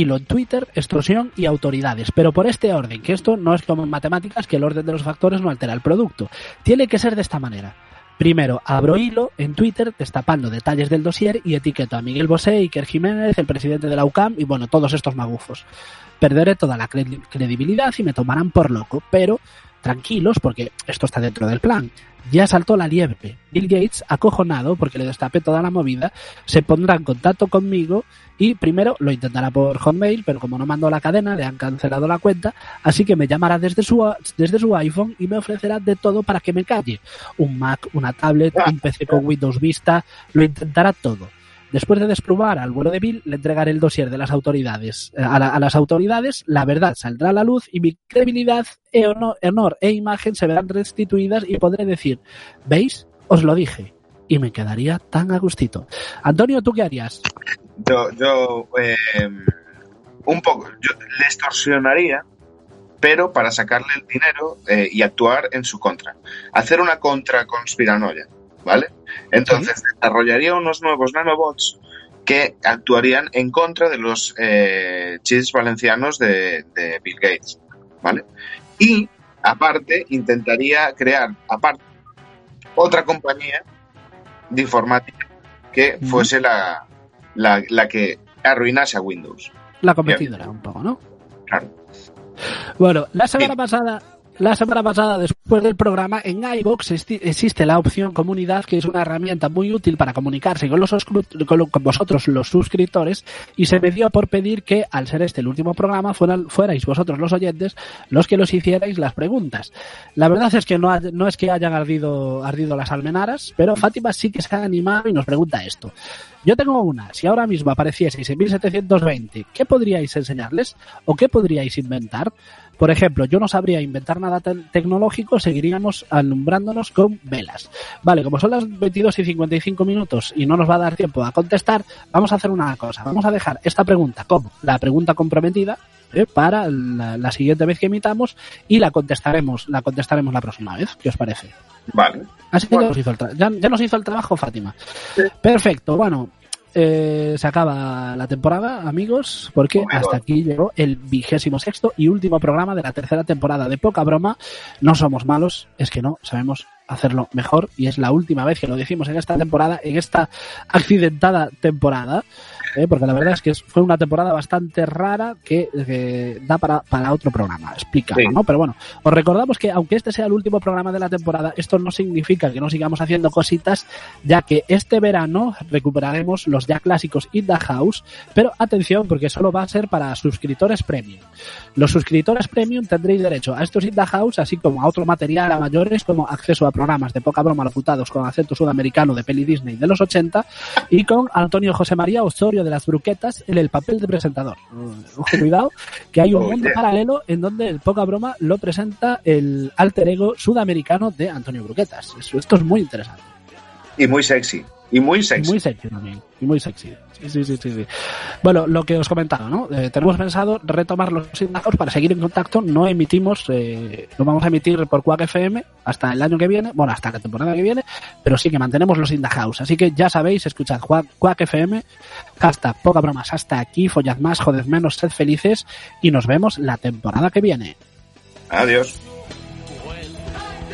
Hilo en Twitter, extorsión y autoridades. Pero por este orden, que esto no es como en matemáticas, que el orden de los factores no altera el producto. Tiene que ser de esta manera. Primero, abro hilo en Twitter destapando detalles del dossier y etiqueto a Miguel Bosé, Iker Jiménez, el presidente de la UCAM y bueno, todos estos magufos. Perderé toda la cre- credibilidad y me tomarán por loco, pero tranquilos porque esto está dentro del plan. Ya saltó la liebre. Bill Gates, acojonado porque le destapé toda la movida, se pondrá en contacto conmigo y primero lo intentará por Hotmail, pero como no mandó la cadena, le han cancelado la cuenta, así que me llamará desde su, desde su iPhone y me ofrecerá de todo para que me calle. Un Mac, una tablet, un PC con Windows Vista, lo intentará todo. Después de desplugar al vuelo de Bill, le entregaré el dossier de las autoridades. eh, A, la- a las autoridades, la verdad saldrá a la luz y mi credibilidad, e honor, honor e imagen se verán restituidas y podré decir, ¿veis? Os lo dije. Y me quedaría tan a gustito. Antonio, ¿tú qué harías? Yo, yo eh, un poco, yo le extorsionaría, pero para sacarle el dinero eh, y actuar en su contra. Hacer una contra conspiranoia, ¿vale? Entonces desarrollaría unos nuevos nanobots que actuarían en contra de los eh, chips valencianos de, de Bill Gates, ¿vale? Y aparte intentaría crear aparte otra compañía de informática que fuese la, la, la que arruinase a Windows. La competidora, un poco, ¿no? Claro. Bueno, la semana pasada, la semana pasada, después del programa, en esti- existe la opción comunidad, que es una herramienta muy útil para comunicarse con, los vosotros, los suscriptores, y se me dio por pedir que, al ser este el último programa, fueran, fuerais vosotros los oyentes los que los hicierais las preguntas. La verdad es que no, no es que hayan ardido, ardido las almenaras, pero Fátima sí que se ha animado y nos pregunta esto. Yo tengo una. Si ahora mismo aparecieseis en 1720, ¿qué podríais enseñarles? ¿O qué podríais inventar? Por ejemplo, yo no sabría inventar nada te- tecnológico, seguiríamos alumbrándonos con velas. Vale, como son las 22 y 55 minutos y no nos va a dar tiempo a contestar, vamos a hacer una cosa. Vamos a dejar esta pregunta como la pregunta comprometida ¿eh? para la, la siguiente vez que emitamos y la contestaremos, la contestaremos la próxima vez. ¿Qué os parece? Vale. Así que ya, nos hizo el tra- ya, ya nos hizo el trabajo Fátima. Perfecto, bueno, eh, se acaba la temporada, amigos, porque hasta aquí llegó el vigésimo sexto y último programa de la tercera temporada de Poca Broma. No somos malos, es que no, sabemos hacerlo mejor y es la última vez que lo decimos en esta temporada, en esta accidentada temporada, eh, porque la verdad es que fue una temporada bastante rara que da para, para otro programa, explicamos, Sí. ¿no? Pero bueno, os recordamos que aunque este sea el último programa de la temporada, esto no significa que no sigamos haciendo cositas, ya que este verano recuperaremos los ya clásicos In the House, pero atención porque solo va a ser para suscriptores premium. Los suscriptores premium tendréis derecho a estos In the House, así como a otro material a mayores, como acceso a programas de poca broma locutados con acento sudamericano de peli Disney de los 80 y con Antonio José María Osorio de las Bruquetas en el papel de presentador. Ojo, cuidado, que hay un Oh, mundo yeah. paralelo en donde poca broma lo presenta el alter ego sudamericano de Antonio Bruquetas. Esto es muy interesante. Y muy sexy. Y muy sexy. Muy sexy también. Y muy sexy. Sí, sí, sí, sí. Bueno, lo que os comentaba, ¿no? Eh, tenemos pensado retomar los indagados para seguir en contacto. No emitimos, eh, no vamos a emitir por Quack FM hasta el año que viene, bueno, hasta la temporada que viene, pero sí que mantenemos los In the House. Así que ya sabéis, escuchad Quack, FM, hashtag poca bromas hasta aquí, follad más, joded menos, sed felices y nos vemos la temporada que viene. Adiós.